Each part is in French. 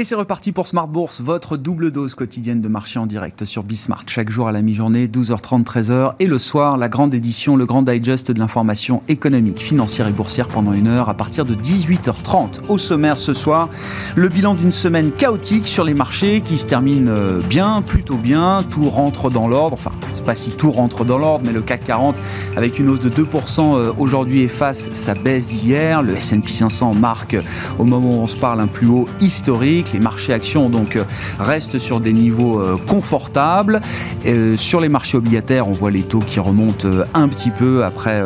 Et c'est reparti pour Smart Bourse, votre double dose quotidienne de marché en direct sur Bismart. Chaque jour à la mi-journée, 12h30, 13h. Et le soir, la grande édition, le grand digest de l'information économique, financière et boursière pendant une heure à partir de 18h30. Au sommaire ce soir, le bilan d'une semaine chaotique sur les marchés qui se termine euh, bien, plutôt bien. Tout rentre dans l'ordre. Enfin, c'est pas si tout rentre dans l'ordre, mais le CAC 40 avec une hausse de 2% euh, aujourd'hui efface sa baisse d'hier. Le S&P 500 marque au moment où on se parle un plus haut historique. Les marchés actions donc euh, restent sur des niveaux euh, confortables. Euh, sur les marchés obligataires, on voit les taux qui remontent un petit peu après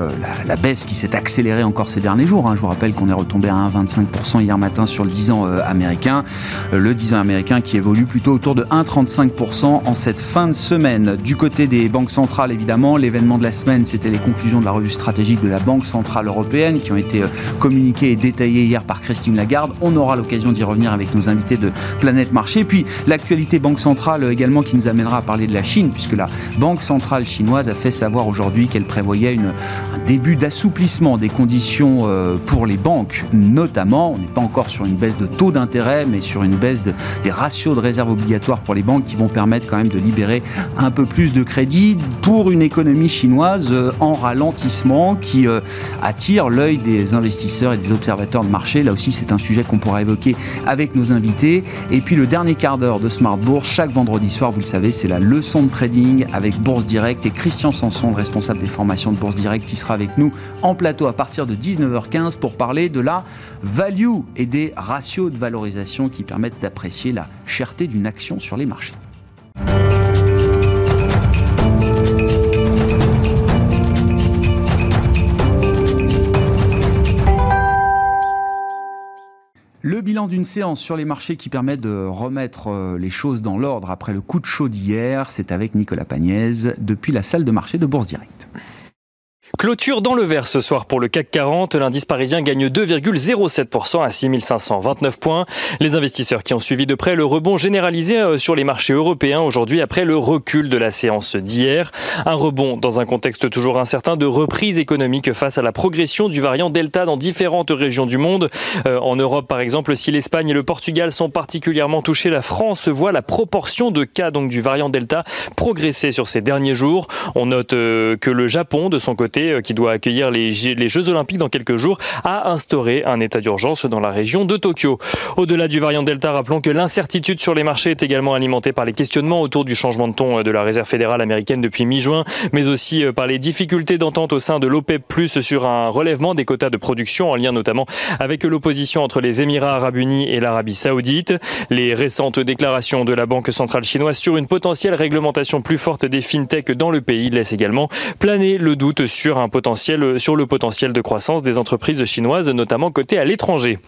la, baisse qui s'est accélérée encore ces derniers jours. Hein. Je vous rappelle qu'on est retombé à 1,25% hier matin sur le 10 ans américain. Le 10 ans américain qui évolue plutôt autour de 1,35% en cette fin de semaine. Du côté des banques centrales, évidemment, l'événement de la semaine, c'était les conclusions de la revue stratégique de la Banque Centrale Européenne qui ont été communiquées et détaillées hier par Christine Lagarde. On aura l'occasion d'y revenir avec nos invités de Planète Marché. Puis l'actualité Banque Centrale également qui nous amènera à parler de la Chine, puisque la Banque Centrale chinoise a fait savoir aujourd'hui qu'elle prévoyait un début d'assouplissement des conditions euh, pour les banques, notamment. On n'est pas encore sur une baisse de taux d'intérêt, mais sur une baisse de, des ratios de réserve obligatoires pour les banques qui vont permettre quand même de libérer un peu plus de crédit pour une économie chinoise euh, en ralentissement qui euh, attire l'œil des investisseurs et des observateurs de marché. Là aussi, c'est un sujet qu'on pourra évoquer avec nos invités. Et puis le dernier quart d'heure de Smart Bourse, chaque vendredi soir, vous le savez, c'est la leçon de trading avec Bourse Direct et Christian Sanson, le responsable des formations de Bourse Direct, qui sera avec nous en plateau à partir de 19h15 pour parler de la value et des ratios de valorisation qui permettent d'apprécier la cherté d'une action sur les marchés. Bilan d'une séance sur les marchés qui permet de remettre euh, les choses dans l'ordre après le coup de chaud d'hier, c'est avec Nicolas Pagnès depuis la salle de marché de Bourse Direct. Clôture dans le vert ce soir pour le CAC 40. L'indice parisien gagne 2,07% à 6529 points. Les investisseurs qui ont suivi de près le rebond généralisé euh, sur les marchés européens aujourd'hui après le recul de la séance d'hier. Un rebond dans un contexte toujours incertain de reprise économique face à la progression du variant Delta dans différentes régions du monde. Euh, en Europe, par exemple, si l'Espagne et le Portugal sont particulièrement touchés, la France voit la proportion de cas donc du variant Delta progresser sur ces derniers jours. On note euh, que le Japon, de son côté, euh, qui doit accueillir les, les Jeux Olympiques dans quelques jours, a instauré un état d'urgence dans la région de Tokyo. Au-delà du variant Delta, rappelons que l'incertitude sur les marchés est également alimentée par les questionnements autour du changement de ton euh, de la Réserve fédérale américaine depuis mi-juin, mais aussi euh, par les difficultés d'entente au sein de l'OPEP+, sur un relèvement des quotas de production en lien notamment avec l'opposition entre les Émirats arabes unis et l'Arabie saoudite. Les récentes déclarations de la Banque centrale chinoise sur une potentielle réglementation plus forte des fintechs dans le pays laissent également planer le doute sur un potentiel, sur le potentiel de croissance des entreprises chinoises, notamment cotées à l'étranger.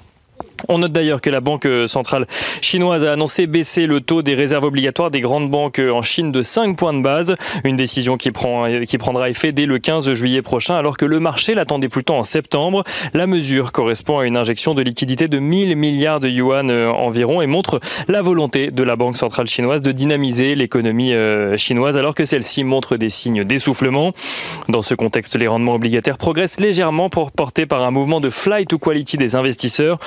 On note d'ailleurs que la Banque centrale chinoise a annoncé baisser le taux des réserves obligatoires des grandes banques en Chine de 5 points de base, une décision qui, prend, qui prendra effet dès le 15 juillet prochain alors que le marché l'attendait plutôt en septembre. La mesure correspond à une injection de liquidité de 1000 milliards de yuan euh, environ et montre la volonté de la Banque centrale chinoise de dynamiser l'économie euh, chinoise alors que celle-ci montre des signes d'essoufflement. Dans ce contexte, les rendements obligataires progressent légèrement pour porter par un mouvement de flight to quality des investisseurs.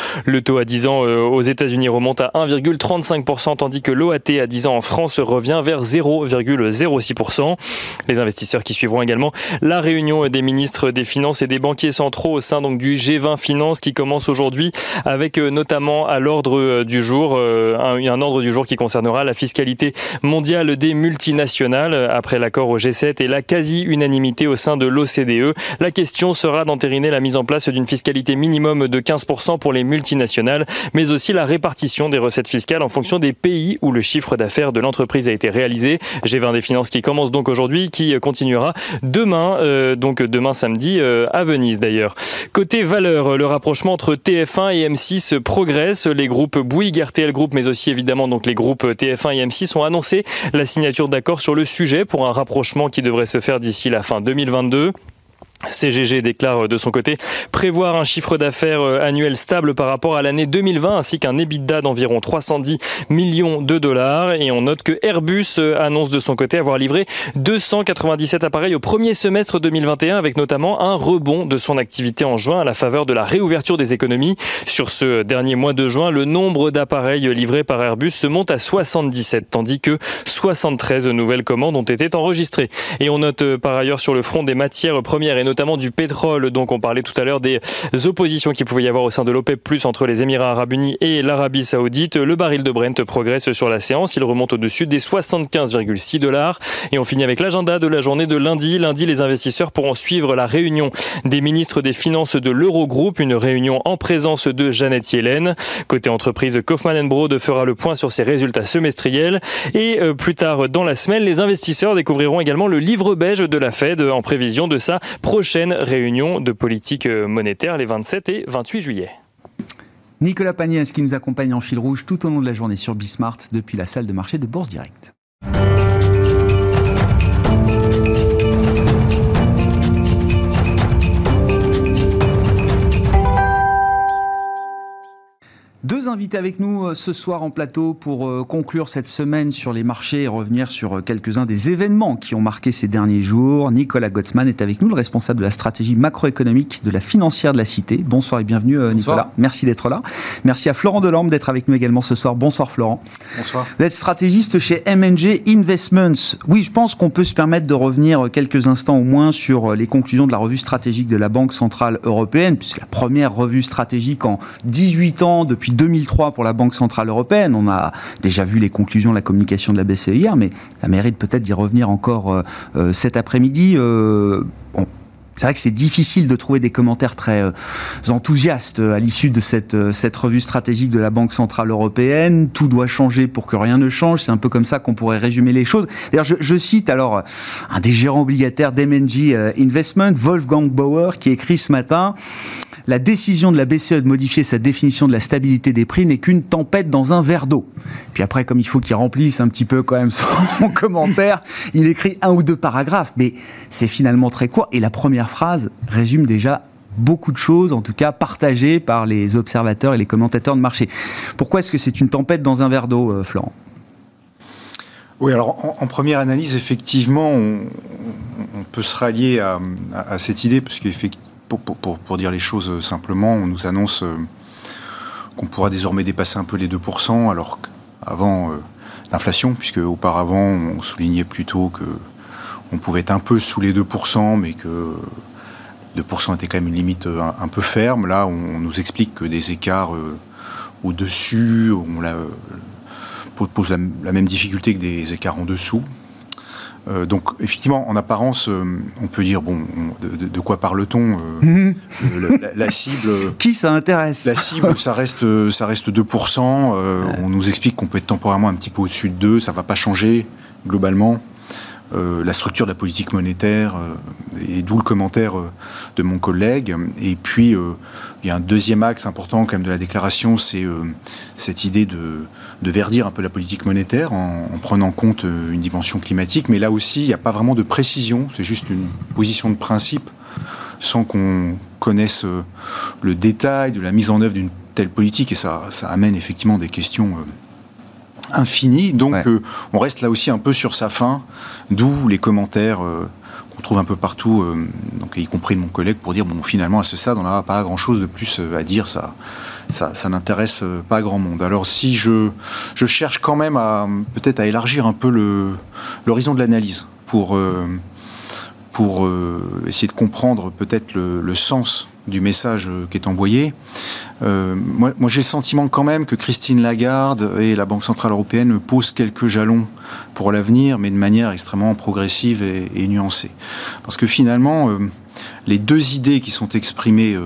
À 10 ans euh, aux États-Unis remonte à 1,35%, tandis que l'OAT à 10 ans en France revient vers 0,06%. Les investisseurs qui suivront également la réunion des ministres des Finances et des banquiers centraux au sein donc du G20 Finance qui commence aujourd'hui avec euh, notamment à l'ordre euh, du jour un ordre du jour qui concernera la fiscalité mondiale des multinationales après l'accord au G7 et la quasi-unanimité au sein de l'OCDE. La question sera d'entériner la mise en place d'une fiscalité minimum de 15% pour les multinationales mais aussi la répartition des recettes fiscales en fonction des pays où le chiffre d'affaires de l'entreprise a été réalisé. G20 des finances qui commence donc aujourd'hui, qui continuera demain, euh, donc demain samedi euh, à Venise d'ailleurs. Côté valeur, le rapprochement entre TF1 et M6 progresse. Les groupes Bouygues, RTL Group, mais aussi évidemment donc les groupes TF1 et M6 ont annoncé la signature d'accord sur le sujet pour un rapprochement qui devrait se faire d'ici la fin 2022. CGG déclare de son côté prévoir un chiffre d'affaires euh, annuel stable par rapport à l'année 2020 ainsi qu'un EBITDA d'environ 310 millions de dollars et on note que Airbus euh, annonce de son côté avoir livré 297 appareils au premier semestre 2021 avec notamment un rebond de son activité en juin à la faveur de la réouverture des économies. Sur ce dernier mois de juin, le nombre d'appareils livrés par Airbus se monte à 77 tandis que 73 nouvelles commandes ont été enregistrées. Et on note euh, par ailleurs sur le front des matières premières et notamment du pétrole. Donc on parlait tout à l'heure des oppositions qu'il pouvait y avoir au sein de l'OPEP+, entre les Émirats arabes unis et l'Arabie saoudite. Le baril de Brent progresse sur la séance. Il remonte au-dessus des 75,6 dollars. Et on finit avec l'agenda de la journée de lundi. Lundi, les investisseurs pourront suivre la réunion des ministres des Finances de l'Eurogroupe, une réunion en présence de Jeannette Yellen. Côté entreprise, Kaufmann Broad fera le point sur ses résultats semestriels. Et euh, plus tard dans la semaine, les investisseurs découvriront également le livre beige de la Fed en prévision de sa prochaine réunion de politique monétaire les 27 et 28 juillet. Nicolas Pagnès qui nous accompagne en fil rouge tout au long de la journée sur Bismart depuis la salle de marché de Bourse Direct. Deux invités avec nous euh, ce soir en plateau pour euh, conclure cette semaine sur les marchés et revenir sur euh, quelques-uns des événements qui ont marqué ces derniers jours. Nicolas Gottsman est avec nous, le responsable de la stratégie macroéconomique de la financière de la Cité. Bonsoir et bienvenue Nicolas. Merci d'être là. Merci à Florent Delorme d'être avec nous également ce soir. Bonsoir Florent. Bonsoir. Vous êtes stratégiste chez MNG Investments. Oui, je pense qu'on peut se permettre de revenir quelques instants au moins sur les conclusions de la revue stratégique de la Banque Centrale Européenne, puisque c'est la première revue stratégique en 18 ans depuis 2003 pour la Banque Centrale Européenne. On a déjà vu les conclusions de la communication de la BCE hier, mais ça mérite peut-être d'y revenir encore euh, euh, cet après-midi. Euh, c'est vrai que c'est difficile de trouver des commentaires très enthousiastes à l'issue de cette, revue stratégique de la Banque Centrale Européenne. Tout doit changer pour que rien ne change. C'est un peu comme ça qu'on pourrait résumer les choses. D'ailleurs, je, je, cite alors un des gérants obligataires d'MNG Investment, Wolfgang Bauer, qui écrit ce matin la décision de la BCE de modifier sa définition de la stabilité des prix n'est qu'une tempête dans un verre d'eau. Puis après, comme il faut qu'il remplisse un petit peu quand même son commentaire, il écrit un ou deux paragraphes, mais c'est finalement très court. Et la première phrase résume déjà beaucoup de choses, en tout cas partagées par les observateurs et les commentateurs de marché. Pourquoi est-ce que c'est une tempête dans un verre d'eau, euh, Florent? Oui, alors en, première analyse, effectivement, on, peut se rallier à, cette idée, parce qu'effectivement, pour, dire les choses simplement, on nous annonce euh, qu'on pourra désormais dépasser un peu les 2%, alors qu'avant l'inflation, euh, puisque auparavant on soulignait plutôt que on pouvait être un peu sous les 2%, mais que 2% était quand même une limite euh, un, peu ferme. Là, on, nous explique que des écarts au-dessus, on la, pose la, même difficulté que des écarts en dessous. Euh, donc effectivement, en apparence, euh, on peut dire bon, de, quoi parle-t-on euh, la, cible. Qui ça intéresse La cible, ça reste, ça reste 2%. On nous explique qu'on peut être temporairement un petit peu au-dessus de 2, ça ne va pas changer globalement. la structure de la politique monétaire, et d'où le commentaire de mon collègue. Et puis, il y a un deuxième axe important quand même de la déclaration, c'est cette idée de de verdir un peu la politique monétaire en, prenant en compte euh, une dimension climatique. Mais là aussi, il n'y a pas vraiment de précision. C'est juste une position de principe sans qu'on connaisse euh, le détail de la mise en œuvre d'une telle politique. Et ça, ça amène effectivement des questions euh, infinies. Donc, on reste là aussi un peu sur sa fin, d'où les commentaires qu'on trouve un peu partout, donc, y compris de mon collègue, pour dire bon, finalement, à ce stade, on n'a pas grand-chose de plus à dire. Ça ça, n'intéresse euh, pas grand monde. Alors si je, je cherche quand même à peut-être à élargir un peu l'horizon de l'analyse pour, euh, pour euh, essayer de comprendre peut-être le, sens du message qui est envoyé. moi, moi j'ai le sentiment quand même que Christine Lagarde et la Banque Centrale Européenne posent quelques jalons pour l'avenir, mais de manière extrêmement progressive et, nuancée. Parce que finalement, les deux idées qui sont exprimées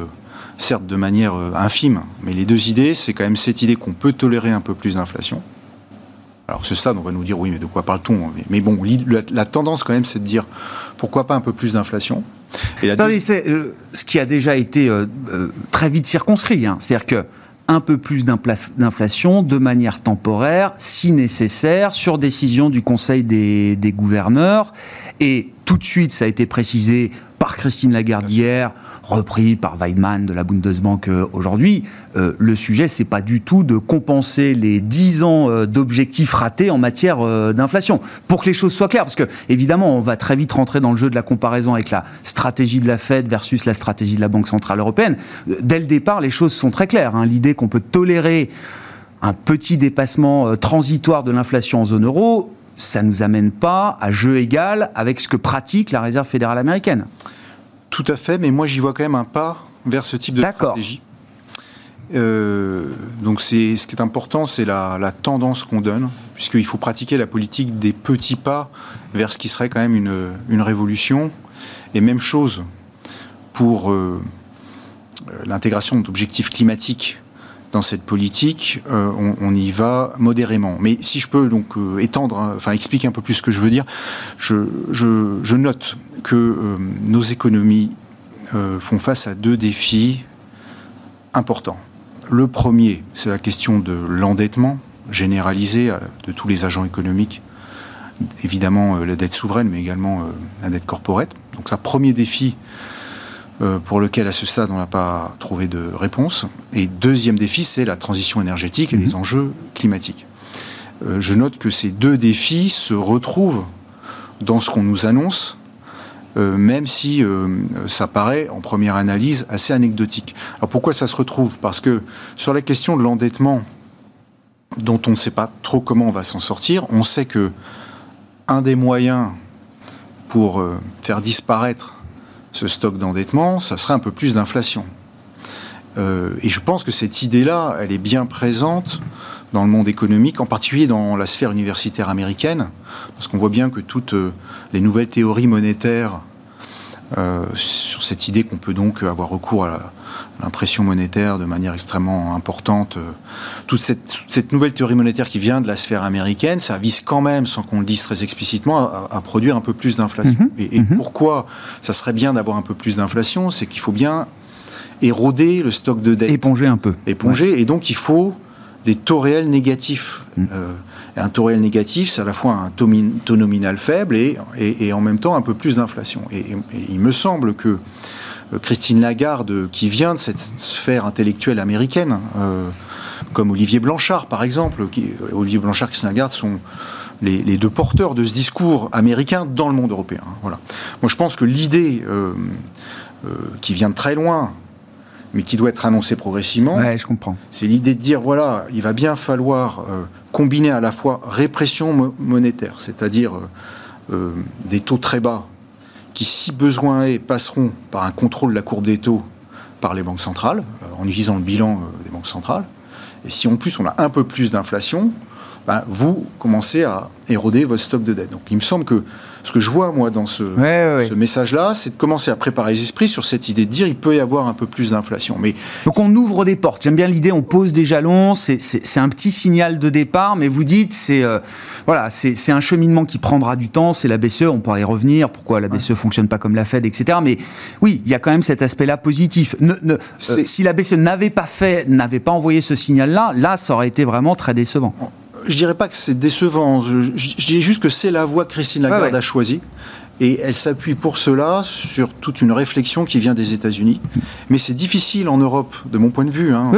certes de manière euh, infime, mais les deux idées, c'est quand même cette idée qu'on peut tolérer un peu plus d'inflation. Alors ce stade, on va nous dire oui, mais de quoi parle-t-on? Mais bon, la, tendance quand même, c'est de dire pourquoi pas un peu plus d'inflation? Et c'est euh, ce qui a déjà été euh, très vite circonscrit, hein. c'est-à-dire que un peu plus d'inflation de manière temporaire, si nécessaire, sur décision du Conseil des, des gouverneurs. Et tout de suite, ça a été précisé par Christine Lagarde hier, repris par Weidmann de la Bundesbank euh, aujourd'hui. Euh, le sujet, c'est pas du tout de compenser les 10 ans euh, d'objectifs ratés en matière d'inflation. Pour que les choses soient claires, parce que évidemment, on va très vite rentrer dans le jeu de la comparaison avec la stratégie de la Fed versus la stratégie de la Banque centrale européenne. Dès le départ, les choses sont très claires. Hein. L'idée qu'on peut tolérer un petit dépassement transitoire de l'inflation en zone euro, ça ne nous amène pas à jeu égal avec ce que pratique la Réserve fédérale américaine. Tout à fait, mais moi j'y vois quand même un pas vers ce type de stratégie. Euh, donc c'est ce qui est important, c'est la, tendance qu'on donne, puisqu'il faut pratiquer la politique des petits pas vers ce qui serait quand même une, révolution. Et même chose pour euh, l'intégration d'objectifs climatiques dans cette politique, euh, on, y va modérément. Mais si je peux donc étendre, hein, enfin expliquer un peu plus ce que je veux dire, je, note que euh, nos économies euh, font face à deux défis importants. Le premier, c'est la question de l'endettement généralisé euh, de tous les agents économiques. Évidemment, la dette souveraine, mais également la dette corporate. Donc, un premier défi pour lequel, à ce stade, on n'a pas trouvé de réponse. Et deuxième défi, c'est la transition énergétique et les mhm. enjeux climatiques. je note que ces deux défis se retrouvent dans ce qu'on nous annonce euh, même si euh, ça paraît en première analyse assez anecdotique. Alors pourquoi ça se retrouve? Parce que sur la question de l'endettement, dont on ne sait pas trop comment on va s'en sortir, on sait que un des moyens pour euh, faire disparaître ce stock d'endettement, ça serait un peu plus d'inflation. et je pense que cette idée-là, elle est bien présente dans le monde économique, en particulier dans la sphère universitaire américaine, parce qu'on voit bien que toutes euh, les nouvelles théories monétaires euh, sur cette idée qu'on peut donc avoir recours à l'impression monétaire de manière extrêmement importante. Euh, toute cette, nouvelle théorie monétaire qui vient de la sphère américaine, ça vise quand même, sans qu'on le dise très explicitement, à, produire un peu plus d'inflation. Mhm. Et, mhm. pourquoi ça serait bien d'avoir un peu plus d'inflation C'est qu'il faut bien éroder le stock de dette. Éponger un peu. Éponger, et donc il faut des taux réels négatifs. Mm. Euh, un taux réel négatif, c'est à la fois un taux, nominal faible et, et, en même temps un peu plus d'inflation. Et, il me semble que Christine Lagarde, qui vient de cette sphère intellectuelle américaine, euh, comme Olivier Blanchard par exemple, qui, Olivier Blanchard et Christine Lagarde sont les, deux porteurs de ce discours américain dans le monde européen. Voilà. Moi je pense que l'idée qui vient de très loin, mais qui doit être annoncé progressivement. Ouais, je comprends. C'est l'idée de dire voilà, il va bien falloir euh, combiner à la fois répression monétaire, c'est-à-dire euh, euh, des taux très bas, qui, si besoin est, passeront par un contrôle de la courbe des taux par les banques centrales, en utilisant le bilan des banques centrales. Et si en plus on a un peu plus d'inflation, ben, vous commencez à éroder votre stock de dette. Donc il me semble que ce que je vois, moi, dans ce, ce message-là, c'est de commencer à préparer les esprits sur cette idée de dire il peut y avoir un peu plus d'inflation. Mais Donc on ouvre des portes. J'aime bien l'idée, on pose des jalons, c'est un petit signal de départ, mais vous dites, c'est euh, voilà, c'est un cheminement qui prendra du temps, c'est la BCE, on pourra y revenir, pourquoi la BCE ne fonctionne pas comme la Fed, etc. Mais oui, il y a quand même cet aspect-là positif. Ne, ne, euh, si la BCE n'avait pas fait, n'avait pas envoyé ce signal-là, là, ça aurait été vraiment très décevant je dirais pas que c'est décevant. Je, dis juste que c'est la voie que Christine Lagarde a choisie. Et elle s'appuie pour cela sur toute une réflexion qui vient des États-Unis. Mais c'est difficile en Europe, de mon point de vue, hein,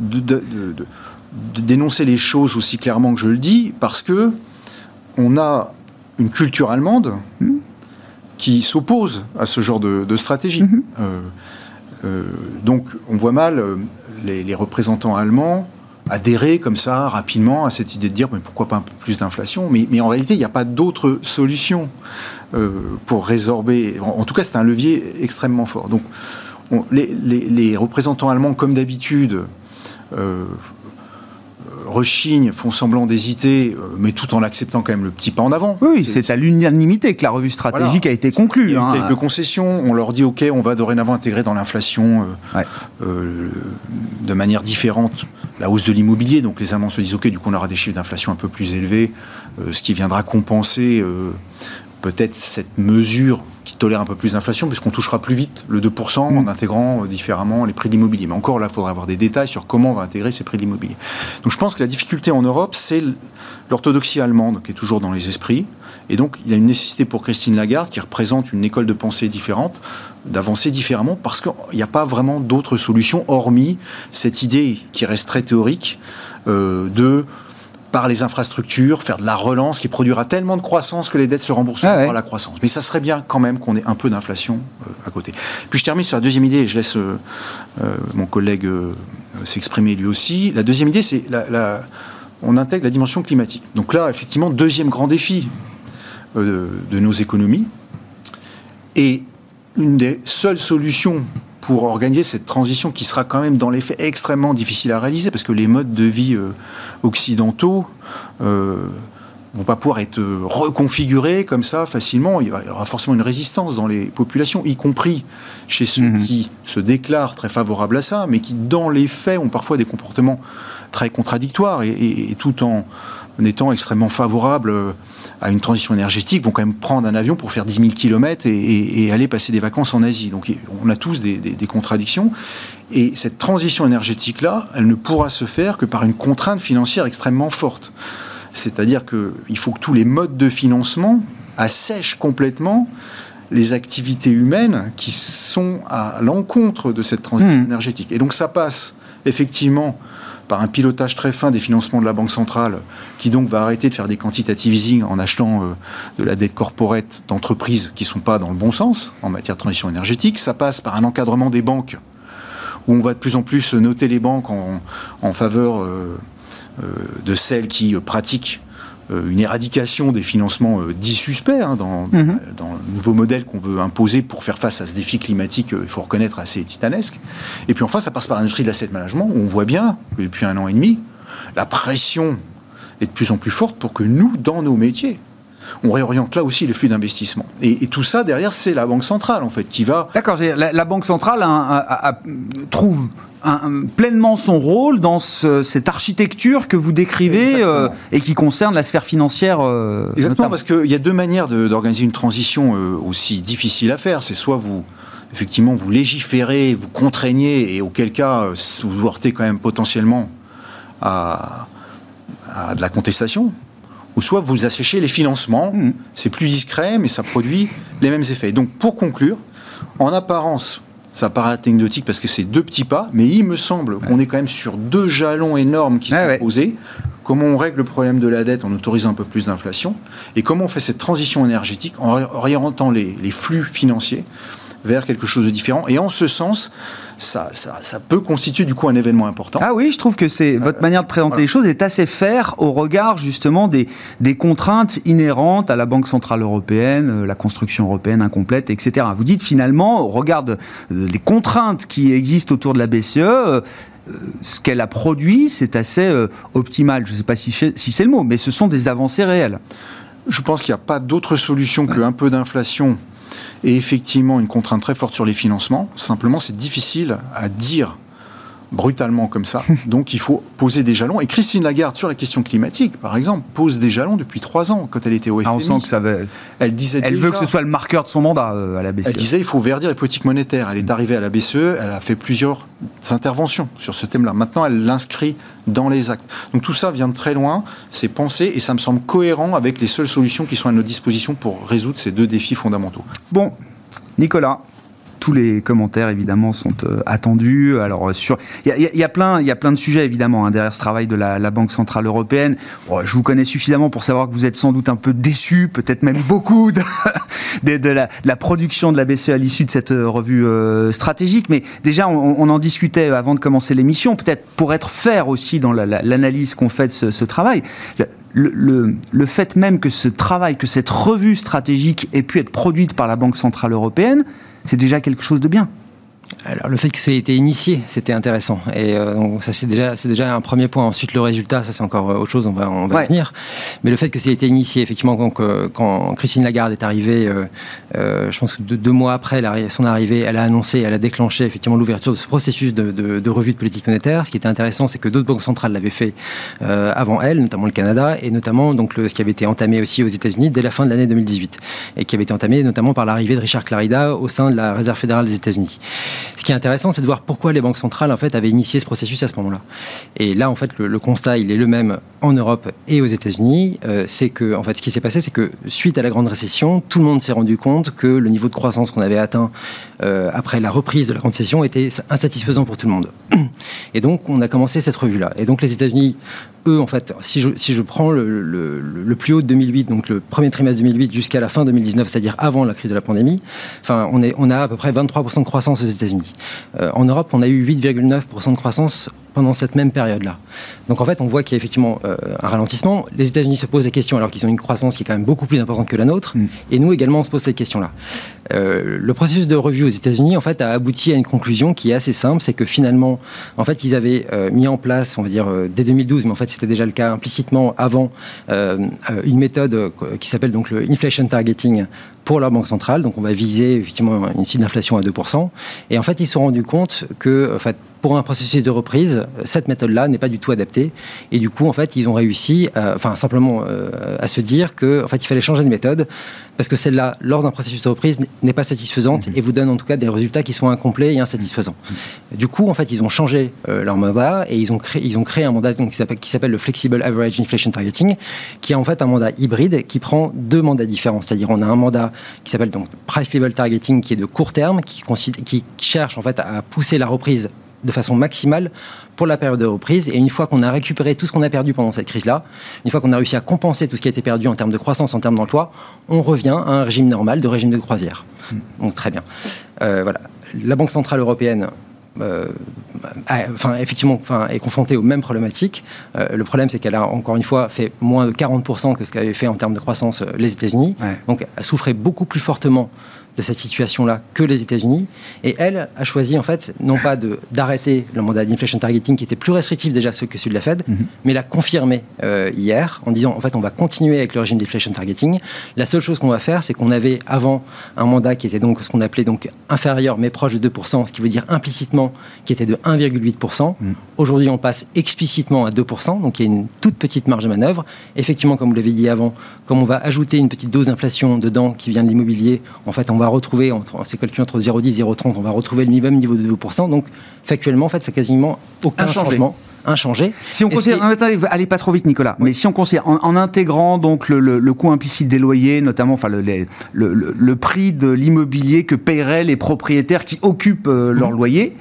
de, dénoncer les choses aussi clairement que je le dis, parce que on a une culture allemande qui s'oppose à ce genre de, stratégie. Euh, euh, donc on voit mal euh, les représentants allemands adhérer comme ça rapidement à cette idée de dire mais pourquoi pas un peu plus d'inflation? Mais, mais, en réalité il n'y a pas d'autre solution euh, pour résorber en, tout cas c'est un levier extrêmement fort donc les, représentants allemands comme d'habitude euh, rechignent, font semblant d'hésiter, euh, mais tout en acceptant quand même le petit pas en avant. Oui, c'est à l'unanimité que la revue stratégique a été conclue. Il y a hein. quelques concessions. On leur dit, OK, on va dorénavant intégrer dans l'inflation de manière différente la hausse de l'immobilier. Donc les Allemands se disent, OK, du coup, on aura des chiffres d'inflation un peu plus élevés, euh, ce qui viendra compenser euh, peut-être cette mesure qui tolère un peu plus d'inflation, puisqu'on touchera plus vite le 2% en mm. intégrant différemment les prix de l'immobilier. Mais encore là, il faudra avoir des détails sur comment on va intégrer ces prix de l'immobilier. Donc je pense que la difficulté en Europe, c'est l'orthodoxie allemande qui est toujours dans les esprits. Et donc, il y a une nécessité pour Christine Lagarde, qui représente une école de pensée différente, d'avancer différemment, parce qu'il n'y a pas vraiment d'autres solutions, hormis cette idée qui reste très théorique euh, de par les infrastructures, faire de la relance qui produira tellement de croissance que les dettes se rembourseront ah par la croissance. Mais ça serait bien quand même qu'on ait un peu d'inflation euh, à côté. Puis je termine sur la deuxième idée, et je laisse euh, mon collègue s'exprimer lui aussi. La deuxième idée, c'est la, on intègre la dimension climatique. Donc là, effectivement, deuxième grand défi euh, de, nos économies. Et une des seules solutions pour organiser cette transition qui sera quand même dans les faits extrêmement difficile à réaliser parce que les modes de vie euh, occidentaux euh, vont pas pouvoir être reconfigurés comme ça facilement. Il y aura forcément une résistance dans les populations, y compris chez ceux mhm. qui se déclarent très favorables à ça, mais qui dans les faits ont parfois des comportements très contradictoires et tout en étant extrêmement favorables à une transition énergétique vont quand même prendre un avion pour faire 10 000 km et, aller passer des vacances en Asie. Donc on a tous des, contradictions. Et cette transition énergétique-là, elle ne pourra se faire que par une contrainte financière extrêmement forte. C'est-à-dire qu'il faut que tous les modes de financement assèchent complètement les activités humaines qui sont à l'encontre de cette transition mmh. énergétique. Et donc ça passe effectivement par un pilotage très fin des financements de la Banque centrale, qui donc va arrêter de faire des quantitative easing en achetant euh, de la dette corporate d'entreprises qui ne sont pas dans le bon sens en matière de transition énergétique. Ça passe par un encadrement des banques, où on va de plus en plus noter les banques en, faveur euh, euh, de celles qui pratiquent une éradication des financements euh, dits suspects hein, dans, mhm. dans, le nouveau modèle qu'on veut imposer pour faire face à ce défi climatique, euh, il faut reconnaître, assez titanesque. Et puis enfin, ça passe par l'industrie de l'asset management, où on voit bien que depuis un an et demi, la pression est de plus en plus forte pour que nous, dans nos métiers, on réoriente là aussi les flux d'investissement. Et, tout ça, derrière, c'est la Banque centrale, en fait, qui va... D'accord, la, Banque centrale trouve pleinement son rôle dans cette architecture que vous décrivez euh, et qui concerne la sphère financière. Euh, Exactement, parce qu'il y a deux manières d'organiser une transition euh, aussi difficile à faire. C'est soit vous effectivement vous légiférez, vous contraignez, et auquel cas vous vous heurtez quand même potentiellement à, de la contestation, ou soit vous asséchez les financements, mmh. c'est plus discret, mais ça produit les mêmes effets. Donc pour conclure, en apparence, ça paraît anecdotique parce que c'est deux petits pas, mais il me semble qu'on est quand même sur deux jalons énormes qui sont posés. Comment on règle le problème de la dette en autorisant un peu plus d'inflation et comment on fait cette transition énergétique en orientant les, les flux financiers vers quelque chose de différent. Et en ce sens, ça, ça, peut constituer du coup un événement important. Ah oui, je trouve que c'est votre euh, manière de présenter les choses est assez faire au regard justement des, des contraintes inhérentes à la Banque centrale européenne, euh, la construction européenne incomplète, etc. Vous dites finalement, au regard des contraintes qui existent autour de la BCE, euh, ce qu'elle a produit, c'est assez optimal. Je ne sais pas si, si c'est le mot, mais ce sont des avancées réelles. Je pense qu'il n'y a pas d'autre solution qu'un peu d'inflation et effectivement une contrainte très forte sur les financements. Simplement, c'est difficile à dire brutalement comme ça. Donc il faut poser des jalons. Et Christine Lagarde, sur la question climatique, par exemple, pose des jalons depuis trois ans quand elle était au FMI. Ah, on sent que ça va... Elle disait Elle veut que ce soit le marqueur de son mandat euh, à la BCE. Elle disait il faut verdir les politiques monétaires. Elle est arrivée à la BCE, elle a fait plusieurs interventions sur ce thème-là. Maintenant, elle l'inscrit dans les actes. Donc tout ça vient de très loin, c'est pensé et ça me semble cohérent avec les seules solutions qui sont à notre disposition pour résoudre ces deux défis fondamentaux. Bon, Nicolas, tous les commentaires évidemment sont euh, attendus. Alors sur, il y, a, plein, il y a plein de sujets évidemment hein, derrière ce travail de la, Banque centrale européenne. je vous connais suffisamment pour savoir que vous êtes sans doute un peu déçu, peut-être même beaucoup de, la, production de la BCE à l'issue de cette euh, revue euh, stratégique. Mais déjà, on, en discutait avant de commencer l'émission. Peut-être pour être faire aussi dans l'analyse qu'on fait de ce, travail. Le, fait même que ce travail, que cette revue stratégique ait pu être produite par la Banque Centrale Européenne, c'est déjà quelque chose de bien. Alors le fait que ça ait été initié, c'était intéressant. Et euh, donc, ça c'est déjà, c'est déjà un premier point. Ensuite le résultat, ça c'est encore euh, autre chose, on va, on va venir. Mais le fait que ça ait été initié, effectivement, quand, euh, quand Christine Lagarde est arrivée, je pense que deux, mois après son arrivée, elle a annoncé, elle a déclenché effectivement l'ouverture de ce processus de, de, revue de politique monétaire. Ce qui était intéressant, c'est que d'autres banques centrales l'avaient fait avant elle, notamment le Canada, et notamment donc le, ce qui avait été entamé aussi aux États-Unis dès la fin de l'année 2018, et qui avait été entamé notamment par l'arrivée de Richard Clarida au sein de la Réserve fédérale des États-Unis. Ce qui est intéressant, c'est de voir pourquoi les banques centrales en fait avaient initié ce processus à ce moment-là. Et là, en fait, le, constat, il est le même en Europe et aux États-Unis. Euh, c'est que, en fait, ce qui s'est passé, c'est que suite à la grande récession, tout le monde s'est rendu compte que le niveau de croissance qu'on avait atteint euh, après la reprise de la grande récession était insatisfaisant pour tout le monde. Et donc, on a commencé cette revue-là. Et donc, les États-Unis eux, en fait, si je, prends le, plus haut de 2008, donc le premier trimestre 2008 jusqu'à la fin 2019, c'est-à-dire avant la crise de la pandémie, enfin, on a à peu près 23% de croissance aux États-Unis. Euh, en Europe, on a eu 8,9% de croissance pendant cette même période-là. Donc en fait, on voit qu'il y a effectivement euh, un ralentissement. Les États-Unis se posent la question alors qu'ils ont une croissance qui est quand même beaucoup plus importante que la nôtre. Mm. Et nous également, on se pose cette question-là. Euh, le processus de revue aux États-Unis, en fait, a abouti à une conclusion qui est assez simple, c'est que finalement, en fait, ils avaient euh, mis en place, on va dire dès 2012, mais en fait, c'était déjà le cas implicitement avant, une méthode qui s'appelle donc le inflation targeting pour leur banque centrale. Donc on va viser effectivement une cible d'inflation à 2%. Et en fait, ils se sont rendus compte que en fait, pour un processus de reprise, cette méthode-là n'est pas du tout adaptée. Et du coup, en fait, ils ont réussi, enfin simplement euh, à se dire qu'en fait, il fallait changer de méthode parce que celle-là, lors d'un processus de reprise, n'est pas satisfaisante mhm. et vous donne en tout cas des résultats qui sont incomplets et insatisfaisants. Mhm. Du coup, en fait, ils ont changé euh, leur mandat et ils ont créé, ils ont créé un mandat donc, qui s'appelle le Flexible Average Inflation Targeting, qui est en fait un mandat hybride qui prend deux mandats différents. C'est-à-dire, on a un mandat qui s'appelle donc Price Level Targeting, qui est de court terme, qui, qui cherche en fait à pousser la reprise de façon maximale pour la période de reprise. Et une fois qu'on a récupéré tout ce qu'on a perdu pendant cette crise-là, une fois qu'on a réussi à compenser tout ce qui a été perdu en termes de croissance, en termes d'emploi, on revient à un régime normal de régime de croisière. Hmm. Donc très bien. Euh, voilà. La Banque Centrale Européenne euh, enfin, effectivement, enfin, est confrontée aux mêmes problématiques. Euh, le problème, c'est qu'elle a encore une fois fait moins de 40% que ce qu'avait fait en termes de croissance les États-Unis. Donc, elle souffrait beaucoup plus fortement de cette situation-là que les États-Unis. Et elle a choisi, en fait, non pas d'arrêter le mandat d'inflation targeting qui était plus restrictif déjà que celui de la Fed, mhm. mais l'a confirmé euh, hier en disant, en fait, on va continuer avec le régime d'inflation targeting. La seule chose qu'on va faire, c'est qu'on avait avant un mandat qui était donc ce qu'on appelait donc inférieur mais proche de 2%, ce qui veut dire implicitement qui était de 1,8%. Mhm. Aujourd'hui, on passe explicitement à 2%, donc il y a une toute petite marge de manœuvre. Effectivement, comme vous l'avez dit avant, comme on va ajouter une petite dose d'inflation dedans qui vient de l'immobilier, en fait, on va retrouver, c'est calculé entre 0,10 et 0,30, on va retrouver le même niveau de 2%. Donc, factuellement, en fait, c'est quasiment aucun changement inchangé. Si on considère, allez pas trop vite Nicolas, mais si on considère en, intégrant donc le, coût implicite des loyers, notamment enfin le, le, prix de l'immobilier que paieraient les propriétaires qui occupent euh, leur mhm. loyer,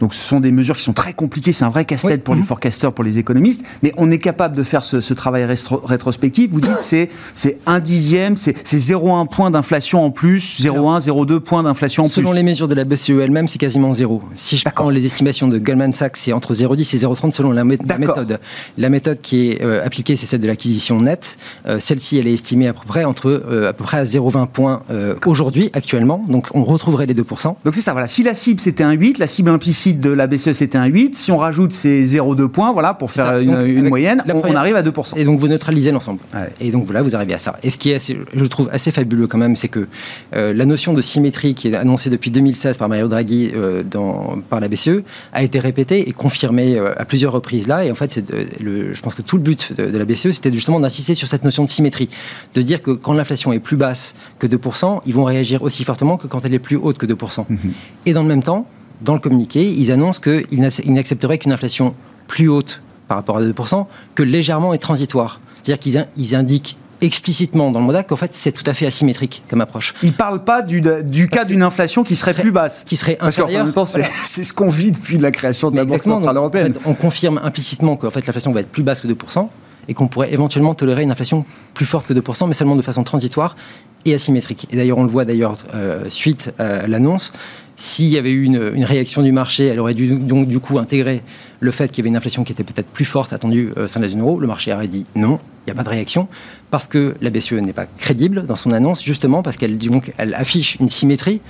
donc ce sont des mesures qui sont très compliquées, c'est un vrai casse-tête pour les mhm. forecasters, pour les économistes, mais on est capable de faire ce, travail rétrospectif. Vous dites c'est c'est un dixième, c'est 0,1 point d'inflation en plus, 0,1, 0,2 points d'inflation en plus. Selon les mesures de la BCE elle-même, c'est quasiment zéro. Si je prends les estimations de Goldman Sachs, c'est entre 0,10 et 0,30 selon la, méthode. La méthode qui est euh, appliquée, c'est celle de l'acquisition nette. Euh, celle-ci, elle est estimée à peu près entre euh, à peu près à 0,20 points aujourd'hui, actuellement. Donc on retrouverait les 2%. Donc c'est ça, voilà. Si la cible c'était un 8, la cible implicite de la BCE c'était un 8, si on rajoute ces 0,2 points, voilà, pour faire une, moyenne, on, arrive à 2%. Et donc vous neutralisez l'ensemble. Et donc voilà, vous arrivez à ça. Et ce qui est, assez, je trouve assez fabuleux quand même, c'est que la notion de symétrie qui est annoncée depuis 2016 par Mario Draghi dans, par la BCE a été répétée et confirmée à plusieurs reprises là. Et en fait, le, je pense que tout le but de, la BCE, c'était justement d'insister sur cette notion de symétrie. De dire que quand l'inflation est plus basse que 2%, ils vont réagir aussi fortement que quand elle est plus haute que 2%. Mhm. Et dans le même temps, dans le communiqué, ils annoncent qu'ils n'accepteraient qu'une inflation plus haute par rapport à 2% que légèrement et transitoire. C'est-à-dire qu'ils indiquent explicitement dans le mandat qu'en fait c'est tout à fait asymétrique comme approche. Il ne parle pas du, du cas d'une inflation qui serait, plus basse. Qui serait Parce qu'en même temps, c'est ce qu'on vit depuis la création de la Banque Centrale Européenne. on confirme implicitement qu'en fait l'inflation va être plus basse que 2% et qu'on pourrait éventuellement tolérer une inflation plus forte que 2%, mais seulement de façon transitoire et asymétrique. Et d'ailleurs, on le voit d'ailleurs euh, suite à l'annonce, s'il y avait eu une, une, réaction du marché, elle aurait dû donc du coup intégrer le fait qu'il y avait une inflation qui était peut-être plus forte attendue euh, au sein de la zone euro. Le marché aurait dit non, il n'y a pas de réaction, parce que la BCE n'est pas crédible dans son annonce, justement parce qu'elle elle affiche une symétrie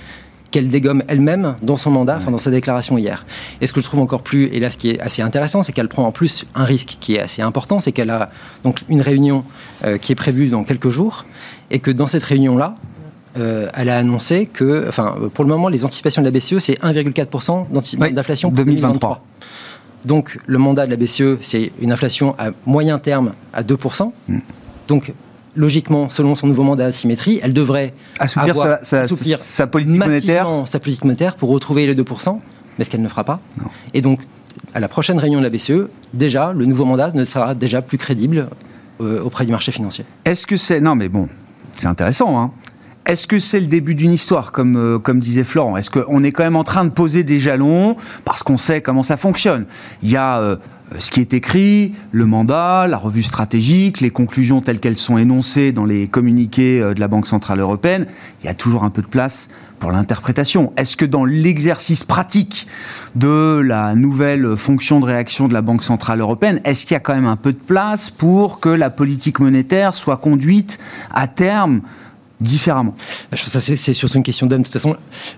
qu'elle dégomme elle-même dans son mandat, enfin dans sa déclaration hier. Et ce que je trouve encore plus, et là ce qui est assez intéressant, c'est qu'elle prend en plus un risque qui est assez important, c'est qu'elle a donc une réunion euh, qui est prévue dans quelques jours, et que dans cette réunion-là, euh, elle a annoncé que, enfin, pour le moment, les anticipations de la BCE, c'est 1,4% d'inflation pour 2023. Donc, le mandat de la BCE, c'est une inflation à moyen terme à 2%. Mm. Donc, logiquement, selon son nouveau mandat d'asymétrie, elle devrait assouplir, sa, sa, politique monétaire. sa politique monétaire pour retrouver les 2%, mais ce qu'elle ne fera pas. Et donc, à la prochaine réunion de la BCE, déjà, le nouveau mandat ne sera déjà plus crédible euh, auprès du marché financier. Est-ce que c'est... Non, mais bon, c'est intéressant. Hein. Est-ce que c'est le début d'une histoire, comme, euh, disait Florent? Est-ce qu'on est quand même en train de poser des jalons parce qu'on sait comment ça fonctionne? Il y a euh, ce qui est écrit, le mandat, la revue stratégique, les conclusions telles qu'elles sont énoncées dans les communiqués euh, de la Banque Centrale Européenne. Il y a toujours un peu de place pour l'interprétation. Est-ce que dans l'exercice pratique de la nouvelle fonction de réaction de la Banque Centrale Européenne, est-ce qu'il y a quand même un peu de place pour que la politique monétaire soit conduite à terme différemment bah, Ça, c'est surtout une question d'homme. De toute façon,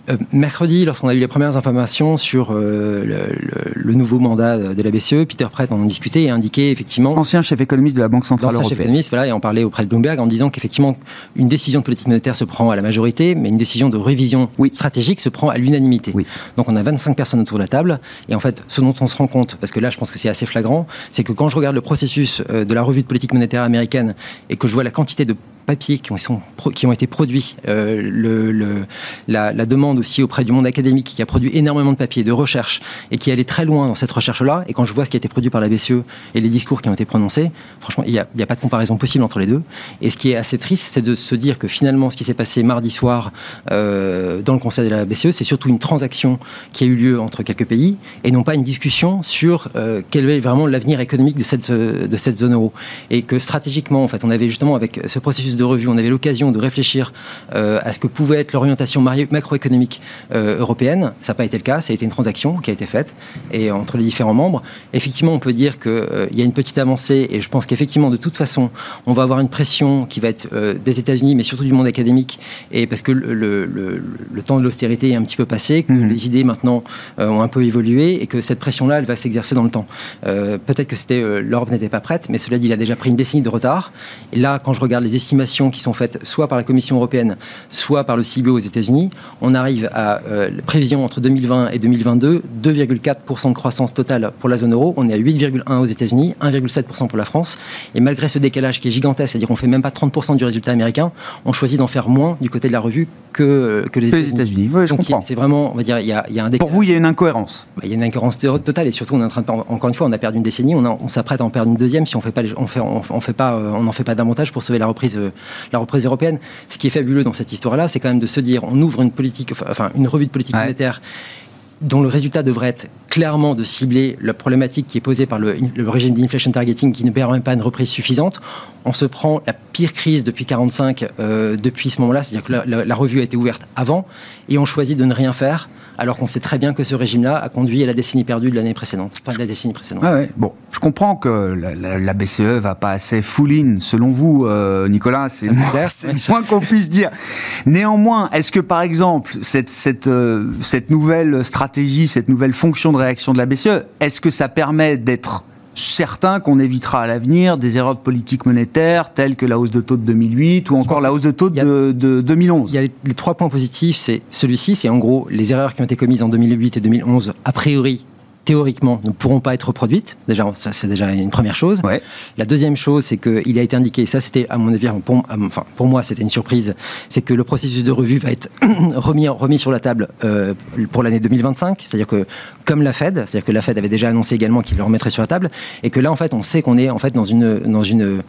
euh, mercredi, lorsqu'on a eu les premières informations sur euh, le, nouveau mandat de la BCE, Peter Pratt en discutait et indiquait effectivement. Ancien chef économiste de la Banque Centrale Européenne. chef économiste, voilà, et en parlait auprès de Bloomberg en disant qu'effectivement, une décision de politique monétaire se prend à la majorité, mais une décision de révision stratégique se prend à l'unanimité. Donc on a 25 personnes autour de la table, et en fait, ce dont on se rend compte, parce que là, je pense que c'est assez flagrant, c'est que quand je regarde le processus euh, de la revue de politique monétaire américaine et que je vois la quantité de papiers qui ont, été produits, euh, la, demande aussi auprès du monde académique qui a produit énormément de papiers, de recherche, et qui allait très loin dans cette recherche-là, et quand je vois ce qui a été produit par la BCE et les discours qui ont été prononcés, franchement, il n'y a, pas de comparaison possible entre les deux. Et ce qui est assez triste, c'est de se dire que finalement, ce qui s'est passé mardi soir euh, dans le conseil de la BCE, c'est surtout une transaction qui a eu lieu entre quelques pays, et non pas une discussion sur euh, quel est vraiment l'avenir économique de cette zone euro. Et que stratégiquement, en fait, on avait justement avec ce processus de revue, on avait l'occasion de réfléchir euh, à ce que pouvait être l'orientation macroéconomique euh, européenne. Ça n'a pas été le cas, ça a été une transaction qui a été faite et entre les différents membres. Effectivement, on peut dire qu'il euh, y a une petite avancée et je pense qu'effectivement, de toute façon, on va avoir une pression qui va être des États-Unis, mais surtout du monde académique, et parce que le, le, temps de l'austérité est un petit peu passé, que mmh. les idées maintenant ont un peu évolué et que cette pression-là, elle va s'exercer dans le temps. Peut-être que c'était l'Europe n'était pas prête, mais cela dit, il a déjà pris une décennie de retard. Et là, quand je regarde les estimations qui sont faites soit par la Commission européenne, soit par le CIBO aux États-Unis, on arrive à euh, prévision entre 2020 et 2022, 2,4% de croissance totale pour la zone euro. On est à 8,1% aux États-Unis, 1,7% pour la France. Et malgré ce décalage qui est gigantesque, c'est-à-dire qu'on fait même pas 30% du résultat américain, on choisit d'en faire moins du côté de la revue que, que les États-Unis. oui, je comprends. C'est vraiment, on va dire, il y, a, il y a un décalage. Pour vous, il y a une incohérence. Bah, il y a une incohérence totale et surtout, on est en train de, encore une fois, on a perdu une décennie, on, on s'apprête à en perdre une deuxième si on fait pas, on fait, on, fait pas, euh, on n'en fait pas davantage pour sauver la reprise la reprise européenne. Ce qui est fabuleux dans cette histoire-là, c'est quand même de se dire, on ouvre une politique, enfin une revue de politique monétaire dont le résultat devrait être clairement de cibler la problématique qui est posée par le, régime d'inflation targeting qui ne permet pas une reprise suffisante. On se prend la pire crise depuis 45 euh, depuis ce moment-là, c'est-à-dire que la, revue a été ouverte avant, et on choisit de ne rien faire alors qu'on sait très bien que ce régime-là a conduit à la décennie perdue de l'année précédente, enfin de la décennie précédente. Bon, je comprends que la, BCE va pas assez full-in, selon vous, euh, Nicolas, c'est le moins, qu'on puisse dire. Néanmoins, est-ce que par exemple, cette, cette, euh, cette nouvelle stratégie, cette nouvelle fonction de réaction de la BCE, est-ce que ça permet d'être certain qu'on évitera à l'avenir des erreurs de politique monétaire telles que la hausse de taux de 2008 ou encore la hausse de taux de, 2011. Il y a les, trois points positifs. C'est celui-ci, c'est en gros les erreurs qui ont été commises en 2008 et 2011, a priori théoriquement, ne pourront pas être reproduites. Déjà, ça, c'est déjà une première chose. La deuxième chose, c'est qu'il a été indiqué, ça c'était à mon avis, pour, enfin, pour moi c'était une surprise, c'est que le processus de revue va être remis, remis sur la table euh, pour l'année 2025. C'est-à-dire que, comme la Fed, c'est-à-dire que la Fed avait déjà annoncé également qu'il le remettrait sur la table, et que là, en fait, on sait qu'on est en fait dans une, dans une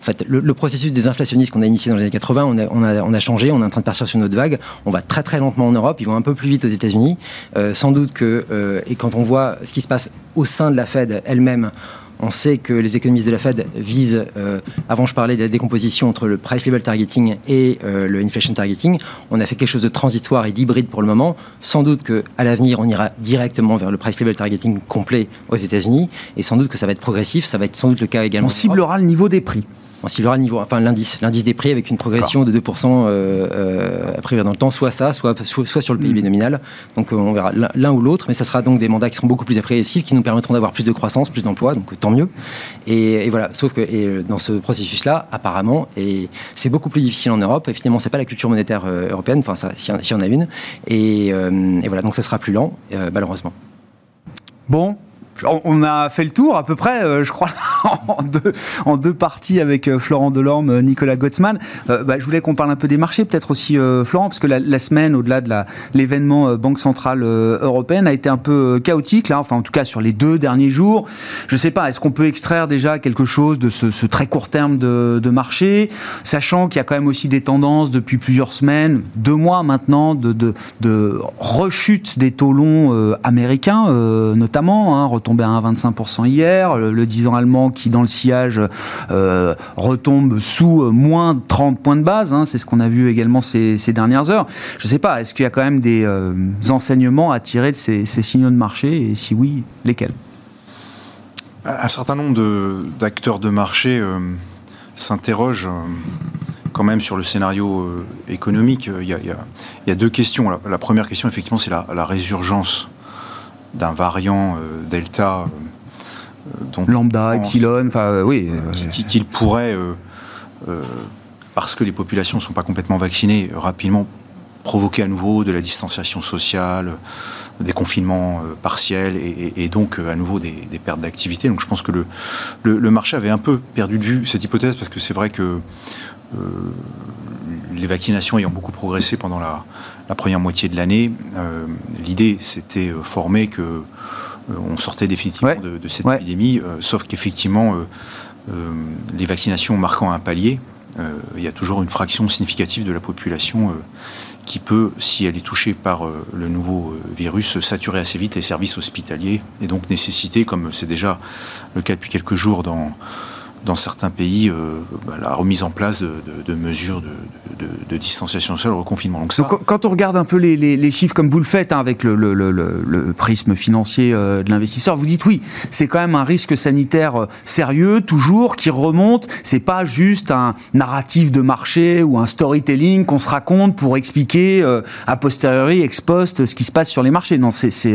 en fait, le, processus des inflationnistes qu'on a initié dans les années 80, on a, on, a, on a, changé, on est en train de partir sur notre vague. On va très très lentement en Europe, ils vont un peu plus vite aux États-Unis. Euh, sans doute que, euh, et quand on voit ce qui se passe au sein de la Fed elle-même, on sait que les économistes de la Fed visent, euh, avant je parlais de la décomposition entre le price level targeting et le inflation targeting, on a fait quelque chose de transitoire et d'hybride pour le moment. Sans doute qu'à l'avenir, on ira directement vers le price level targeting complet aux États-Unis, et sans doute que ça va être progressif, ça va être sans doute le cas également. On ciblera le niveau des prix. On ciblera le niveau, enfin l'indice, l'indice des prix avec une progression de 2% euh, euh, à prévoir dans le temps, soit ça, soit, soit, sur le PIB mm. nominal. Donc on verra l'un ou l'autre, mais ça sera donc des mandats qui seront beaucoup plus appréciatifs, qui nous permettront d'avoir plus de croissance, plus d'emplois, donc tant mieux. Et, voilà, sauf que et dans ce processus-là, apparemment, et c'est beaucoup plus difficile en Europe. Évidemment, c'est pas la culture monétaire européenne, enfin si, si on a une. Et, et, voilà, donc ça sera plus lent, malheureusement. Bon, on a fait le tour à peu près, euh, je crois, en, deux, parties avec euh, Florent Delorme, euh, Nicolas Gottsman. Bah, je voulais qu'on parle un peu des marchés, peut-être aussi, Florent, parce que la, semaine, au-delà de l'événement Banque Centrale Européenne, a été un peu chaotique, là, enfin en tout cas sur les deux derniers jours. Je ne sais pas, est-ce qu'on peut extraire déjà quelque chose de ce, très court terme de, marché, sachant qu'il y a quand même aussi des tendances depuis plusieurs semaines, deux mois maintenant, de, rechute des taux longs américains, notamment, hein, tombé à 1,25% hier. Le, 10 ans allemand qui, dans le sillage, euh, retombe sous euh, moins 30 points de base. Hein. c'est ce qu'on a vu également ces, dernières heures. Je ne sais pas, est-ce qu'il y a quand même des euh, enseignements à tirer de ces, signaux de marché? Et si oui, lesquels? Un certain nombre d'acteurs de, marché s'interrogent quand même sur le scénario économique. Il y, a, deux questions. La, première question, effectivement, c'est la, résurgence d'un variant euh, Delta. Euh, dont Lambda, Epsilon, enfin euh, oui. Qu'il pourrait, parce que les populations ne sont pas complètement vaccinées, rapidement provoquer à nouveau de la distanciation sociale, des confinements partiels et, donc à nouveau des, pertes d'activité. Donc je pense que le, le, marché avait un peu perdu de vue cette hypothèse parce que c'est vrai que les vaccinations ayant beaucoup progressé pendant la, première moitié de l'année, euh, l'idée s'était euh, formée que euh, on sortait définitivement de, cette épidémie, sauf qu'effectivement, les vaccinations marquant un palier, il y a toujours une fraction significative de la population qui peut, si elle est touchée par le nouveau virus, saturer assez vite les services hospitaliers et donc nécessiter, comme c'est déjà le cas depuis quelques jours dans dans certains pays euh, bah, la remise en place de, mesures de, distanciation sociale, le reconfinement. Donc, quand on regarde un peu les, chiffres comme vous le faites hein, avec le, prisme financier euh, de l'investisseur, vous dites oui, c'est quand même un risque sanitaire euh, sérieux, toujours, qui remonte. C'est pas juste un narratif de marché ou un storytelling qu'on se raconte pour expliquer a posteriori, ex post, ce qui se passe sur les marchés. Non, c'est.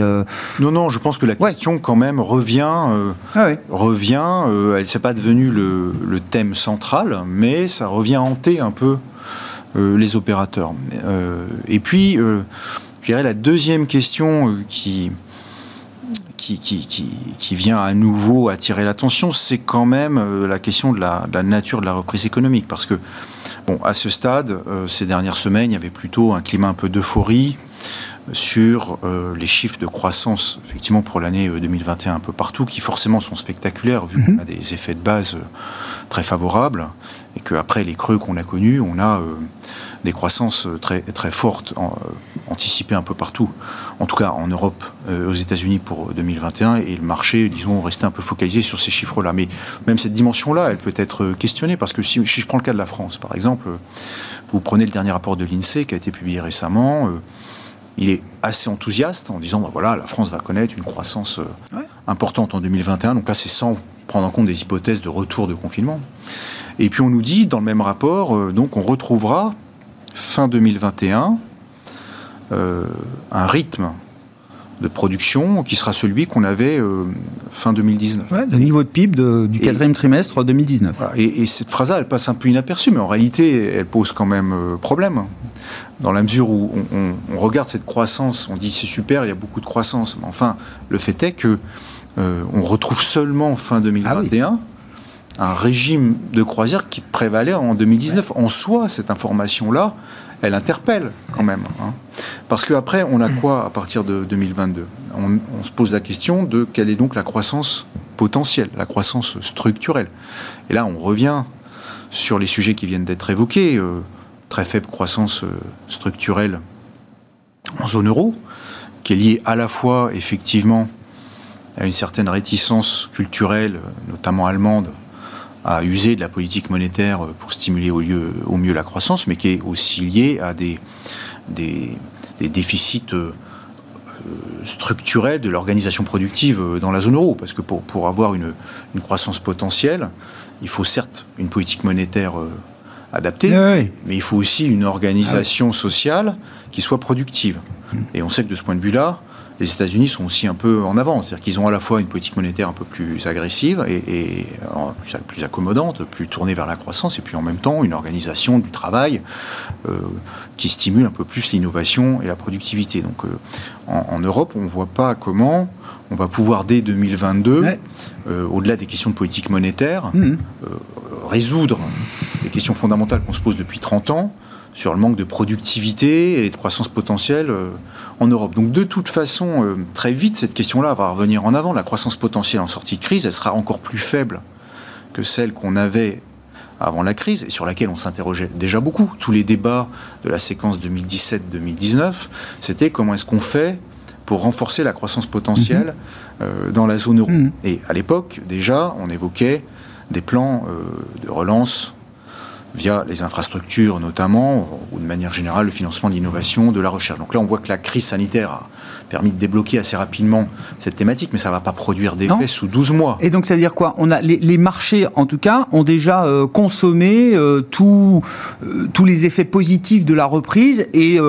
Non, non, je pense que la question quand même revient. Ah revient. elle s'est pas devenue le, thème central, mais ça revient hanter un peu euh, les opérateurs. Euh, et puis, euh, je dirais la deuxième question qui, qui, qui, vient à nouveau attirer l'attention, c'est quand même la question de la, de la, nature de la reprise économique. Parce que, bon, à ce stade, ces dernières semaines, il y avait plutôt un climat un peu d'euphorie sur euh, les chiffres de croissance, effectivement, pour l'année 2021 euh, un peu partout, qui forcément sont spectaculaires, vu qu'on mhm. a des effets de base euh, très favorables, et qu'après les creux qu'on a connus, on a des croissances très, très fortes, anticipées un peu partout, en tout cas en Europe, aux États-Unis pour 2021, et le marché, disons, restait un peu focalisé sur ces chiffres-là. Mais même cette dimension-là, elle peut être questionnée, parce que si, si, je prends le cas de la France, par exemple, vous prenez le dernier rapport de l'INSEE qui a été publié récemment, il est assez enthousiaste en disant bah voilà, la France va connaître une croissance euh, importante en 2021. Donc là, c'est sans prendre en compte des hypothèses de retour de confinement. Et puis on nous dit dans le même rapport, euh, donc on retrouvera fin 2021 euh, un rythme de production qui sera celui qu'on avait fin 2019. le niveau de PIB du quatrième trimestre 2019. Et, et, cette phrase-là, elle passe un peu inaperçue, mais en réalité, elle pose quand même problème dans la mesure où on, regarde cette croissance, on dit c'est super, il y a beaucoup de croissance, mais enfin, le fait est que euh, on retrouve seulement fin 2021 ah un régime de croisière qui prévalait en 2019. En soi, cette information-là, elle interpelle quand même. Hein. Parce qu'après, on a quoi à partir de 2022 on, se pose la question de quelle est donc la croissance potentielle, la croissance structurelle. Et là, on revient sur les sujets qui viennent d'être évoqués. Euh, très faible croissance euh, structurelle en zone euro, qui est liée à la fois effectivement à une certaine réticence culturelle, notamment allemande, à user de la politique monétaire pour stimuler au, lieu, au mieux la croissance, mais qui est aussi liée à des, des, déficits euh, structurelle de l'organisation productive dans la zone euro. Parce que pour, pour avoir une, une croissance potentielle, il faut certes une politique monétaire adaptée, mais il faut aussi une organisation ah sociale qui soit productive. Et on sait que de ce point de vue-là, les États-Unis sont aussi un peu en avant. C'est-à-dire qu'ils ont à la fois une politique monétaire un peu plus agressive et, plus accommodante, plus tournée vers la croissance, et puis en même temps une organisation du travail euh, qui stimule un peu plus l'innovation et la productivité. Donc euh, en, Europe, on ne voit pas comment on va pouvoir dès 2022, euh, au-delà des questions de politique monétaire, mmh. résoudre les questions fondamentales qu'on se pose depuis 30 ans sur le manque de productivité et de croissance potentielle euh, en Europe. Donc de toute façon, euh, très vite, cette question-là va revenir en avant. La croissance potentielle en sortie de crise, elle sera encore plus faible que celle qu'on avait avant la crise et sur laquelle on s'interrogeait déjà beaucoup. Tous les débats de la séquence 2017-2019, c'était comment est-ce qu'on fait pour renforcer la croissance potentielle mhm. euh, dans la zone euro. Mhm. Et à l'époque, déjà, on évoquait des plans de relance via les infrastructures notamment, ou de manière générale le financement de l'innovation, de la recherche. Donc là, on voit que la crise sanitaire permis de débloquer assez rapidement cette thématique, mais ça ne va pas produire d'effet sous 12 mois. Et donc, ça veut dire quoi? On a, les, marchés, en tout cas, ont déjà euh, consommé euh, euh, tous les effets positifs de la reprise et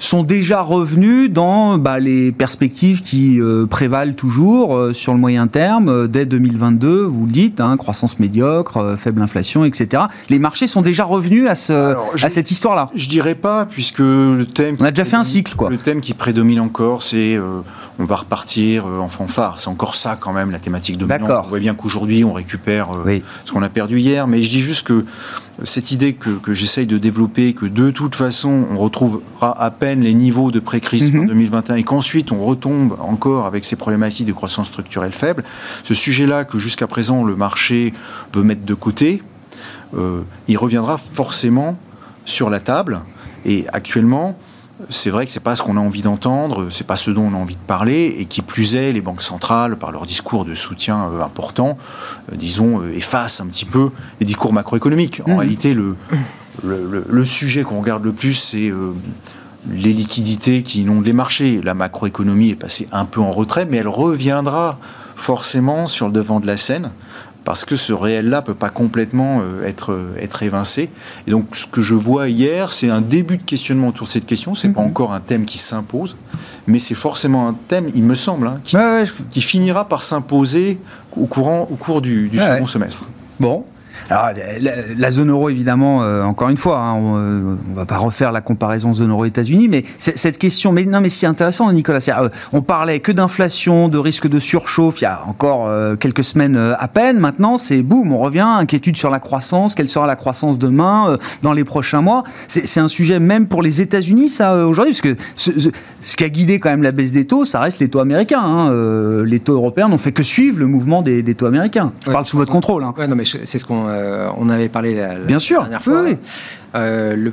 sont déjà revenus dans bah, les perspectives qui euh, prévalent toujours euh, sur le moyen terme, euh, dès 2022, vous le dites, hein, croissance médiocre, faible inflation, etc. Les marchés sont déjà revenus à, ce, à cette histoire-là Je dirais pas, puisque le thème... On a déjà fait un cycle, quoi. Le thème qui prédomine encore, c'est on va repartir en fanfare. C'est encore ça, quand même, la thématique dominante. D'accord. On voit bien qu'aujourd'hui, on récupère ce qu'on a perdu hier, mais je dis juste que cette idée que, que j'essaye de développer, que de toute façon, on retrouvera à peine les niveaux de pré-crise en 2021 et qu'ensuite on retombe encore avec ces problématiques de croissance structurelle faible, ce sujet-là que jusqu'à présent le marché veut mettre de côté, euh, il reviendra forcément sur la table. Et actuellement, c'est vrai que c'est pas ce qu'on a envie d'entendre, c'est pas ce dont on a envie de parler, et qui plus est, les banques centrales, par leur discours de soutien euh, important, euh, disons, euh, effacent un petit peu les discours macroéconomiques. En mmh. réalité, le, le, sujet qu'on regarde le plus, c'est les liquidités qui inondent les marchés. La macroéconomie est passée un peu en retrait, mais elle reviendra forcément sur le devant de la scène parce que ce réel-là peut pas complètement euh, être, euh, être évincé. Et donc, ce que je vois hier, c'est un début de questionnement autour de cette question. C'est n'est pas mhm. encore un thème qui s'impose, mais c'est forcément un thème, il me semble, hein, qui, finira par s'imposer au, courant, au cours du, du second semestre. Bon, alors, la, zone euro, évidemment, euh, encore une fois, hein, on ne euh, va pas refaire la comparaison zone euro-États-Unis, mais cette question, mais non, mais c'est intéressant, Nicolas. Euh, on parlait que d'inflation, de risque de surchauffe il y a encore quelques semaines à peine. Maintenant, c'est boum, on revient, inquiétude sur la croissance. Quelle sera la croissance demain, dans les prochains mois C'est un sujet même pour les États-Unis, ça, aujourd'hui, parce que ce, qui a guidé quand même la baisse des taux, ça reste les taux américains. Hein. les taux européens n'ont fait que suivre le mouvement des, taux américains. Je parle sous votre contrôle. Hein. Ouais, non, mais c'est ce qu'on euh, on avait parlé la, Bien sûr, dernière fois. Euh, le,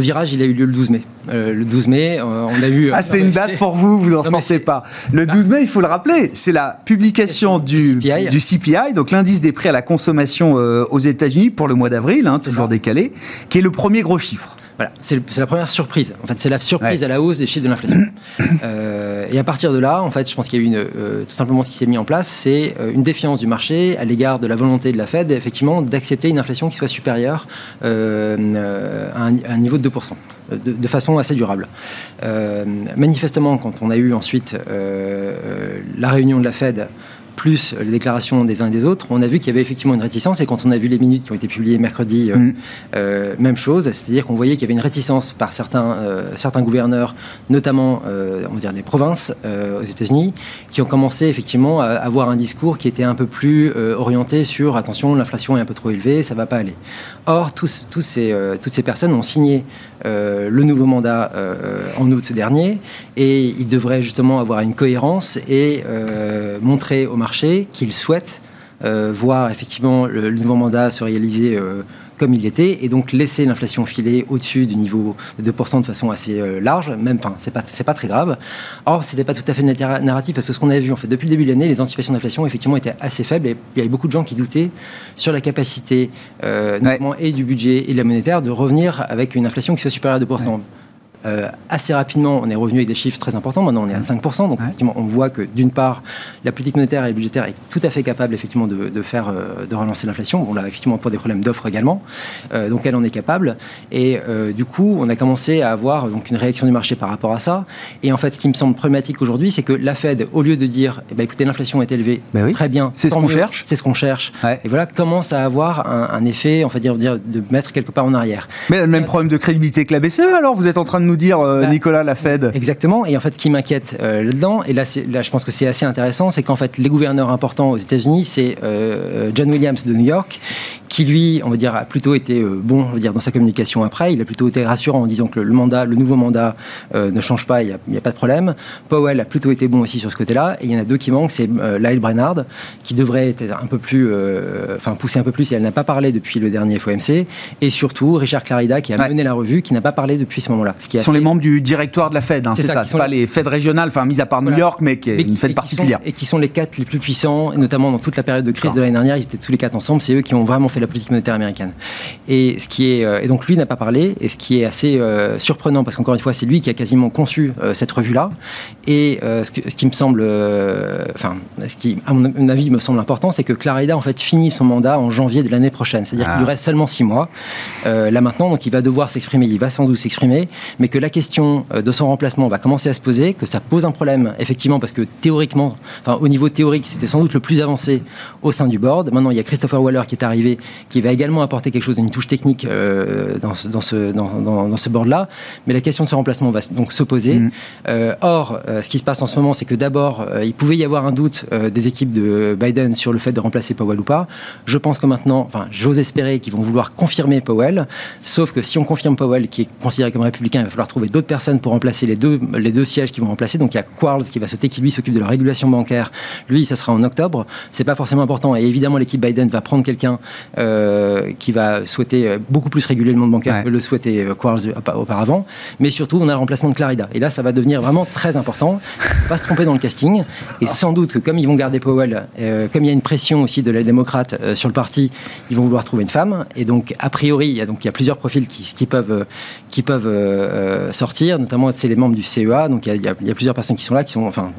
virage, il a eu lieu le 12 mai. Euh, le 12 mai, on a eu. Ah, c'est une date pour vous, vous en sentez pas. Le 12 mai, il faut le rappeler, c'est la publication du CPI. du CPI, donc l'indice des prix à la consommation aux États-Unis pour le mois d'avril, hein, toujours décalé, qui est le premier gros chiffre. Voilà, c'est la première surprise. En fait, c'est la surprise à la hausse des chiffres de l'inflation. euh, et à partir de là, en fait, je pense qu'il y a eu une, euh, tout simplement ce qui s'est mis en place, c'est euh, une défiance du marché à l'égard de la volonté de la Fed, effectivement, d'accepter une inflation qui soit supérieure euh, à, un, niveau de 2%, de, de façon assez durable. manifestement, quand on a eu ensuite la réunion de la Fed plus les déclarations des uns et des autres, on a vu qu'il y avait effectivement une réticence. Et quand on a vu les minutes qui ont été publiées mercredi, euh, mm. euh, même chose. C'est-à-dire qu'on voyait qu'il y avait une réticence par certains, euh, certains gouverneurs, notamment on va dire des provinces aux États-Unis, qui ont commencé effectivement à avoir un discours qui était un peu plus orienté sur attention, l'inflation est un peu trop élevée, ça va pas aller. Or, ces, toutes ces personnes ont signé le nouveau mandat en août dernier et ils devraient justement avoir une cohérence et montrer au marché qu'il souhaite euh, voir effectivement le, nouveau mandat se réaliser euh, comme il était, et donc laisser l'inflation filer au-dessus du niveau de 2% de façon assez euh, large, même, enfin, c'est pas, pas très grave. Or, c'était pas tout à fait narratif, parce que ce qu'on avait vu, en fait, depuis le début de l'année, les anticipations d'inflation, effectivement, étaient assez faibles, et il y avait beaucoup de gens qui doutaient sur la capacité, notamment, et du budget et de la monétaire, de revenir avec une inflation qui soit supérieure à 2%. Euh, assez rapidement, on est revenu avec des chiffres très importants. Maintenant, on est à 5%. Donc, effectivement, on voit que d'une part, la politique monétaire et budgétaire est tout à fait capable, effectivement, de, faire, euh, de relancer l'inflation. On l'a effectivement pour des problèmes d'offres également. Euh, donc, elle en est capable. Et du coup, on a commencé à avoir donc une réaction du marché par rapport à ça. Et en fait, ce qui me semble problématique aujourd'hui, c'est que la Fed, au lieu de dire, eh ben, écoutez, l'inflation est élevée, ben très bien, c'est ce qu'on cherche, c'est ce qu'on cherche. Et voilà, commence à avoir un, effet, on va dire, dire, de mettre quelque part en arrière. Mais le même problème de crédibilité que la BCE. Alors, vous êtes en train de nous dire, bah, Nicolas la Fed. Exactement. Et en fait, ce qui m'inquiète euh, là-dedans, et là, là, je pense que c'est assez intéressant, c'est qu'en fait, les gouverneurs importants aux États-Unis, c'est euh, John Williams de New York, qui lui, on va dire, a plutôt été euh, bon, on va dire, dans sa communication après. Il a plutôt été rassurant en disant que le, mandat, le nouveau mandat ne change pas, il n'y a, pas de problème. Powell a plutôt été bon aussi sur ce côté-là. Et il y en a deux qui manquent, c'est Lyle Brennard, qui devrait être un peu plus, enfin, pousser un peu plus, et elle n'a pas parlé depuis le dernier FOMC. Et surtout, Richard Clarida, qui a mené la revue, qui n'a pas parlé depuis ce moment-là. Ce qui sont les membres du directoire de la Fed, hein, c'est ça, c'est pas les Fed régionales, enfin mis à part New York, mais qui est une Fed particulière. et qui sont les quatre les plus puissants, et notamment dans toute la période de crise de l'année dernière, ils étaient tous les quatre ensemble, c'est eux qui ont vraiment fait la politique monétaire américaine. Et, ce qui est, euh, et donc lui n'a pas parlé, et ce qui est assez euh, surprenant, parce qu'encore une fois, c'est lui qui a quasiment conçu euh, cette revue-là, et ce, qui me semble, enfin, ce qui, à mon avis, me semble important, c'est que Clarida, en fait, finit son mandat en janvier de l'année prochaine, c'est-à-dire qu'il lui ah. reste seulement six mois, là maintenant, donc il va devoir s'exprimer, il va sans doute s'exprimer, mais que la question de son remplacement va commencer à se poser, que ça pose un problème, effectivement, parce que théoriquement, enfin, au niveau théorique, c'était sans doute le plus avancé au sein du board. Maintenant, il y a Christopher Waller qui est arrivé, qui va également apporter quelque chose, une touche technique euh, dans, ce, dans, ce, dans, dans ce board-là. Mais la question de ce remplacement va donc se poser. Mm. Euh, or, euh, ce qui se passe en ce moment, c'est que d'abord, il pouvait y avoir un doute des équipes de Biden sur le fait de remplacer Powell ou pas. Je pense que maintenant, enfin, j'ose espérer qu'ils vont vouloir confirmer Powell. Sauf que si on confirme Powell, qui est considéré comme républicain, il va falloir trouver d'autres personnes pour remplacer les deux, les deux sièges qui vont remplacer. Donc il y a Quarles qui va sauter, qui lui s'occupe de la régulation bancaire. Lui, ça sera en octobre. C'est pas forcément important. Et évidemment, l'équipe Biden va prendre quelqu'un euh, qui va souhaiter euh, beaucoup plus réguler le monde bancaire que le souhaitait euh, Quarles auparavant. Mais surtout, on a le remplacement de Clarida. Et là, ça va devenir vraiment très important. Faut pas se tromper dans le casting. Et sans doute que comme ils vont garder Powell, comme il y a une pression aussi de la démocrate sur le parti, ils vont vouloir trouver une femme. Et donc, a priori, il y a, donc, il y a plusieurs profils qui, qui peuvent, qui peuvent sortir. Notamment, c'est les membres du CEA. Donc, il y, a, il y, a, plusieurs personnes qui sont là, qui sont, enfin,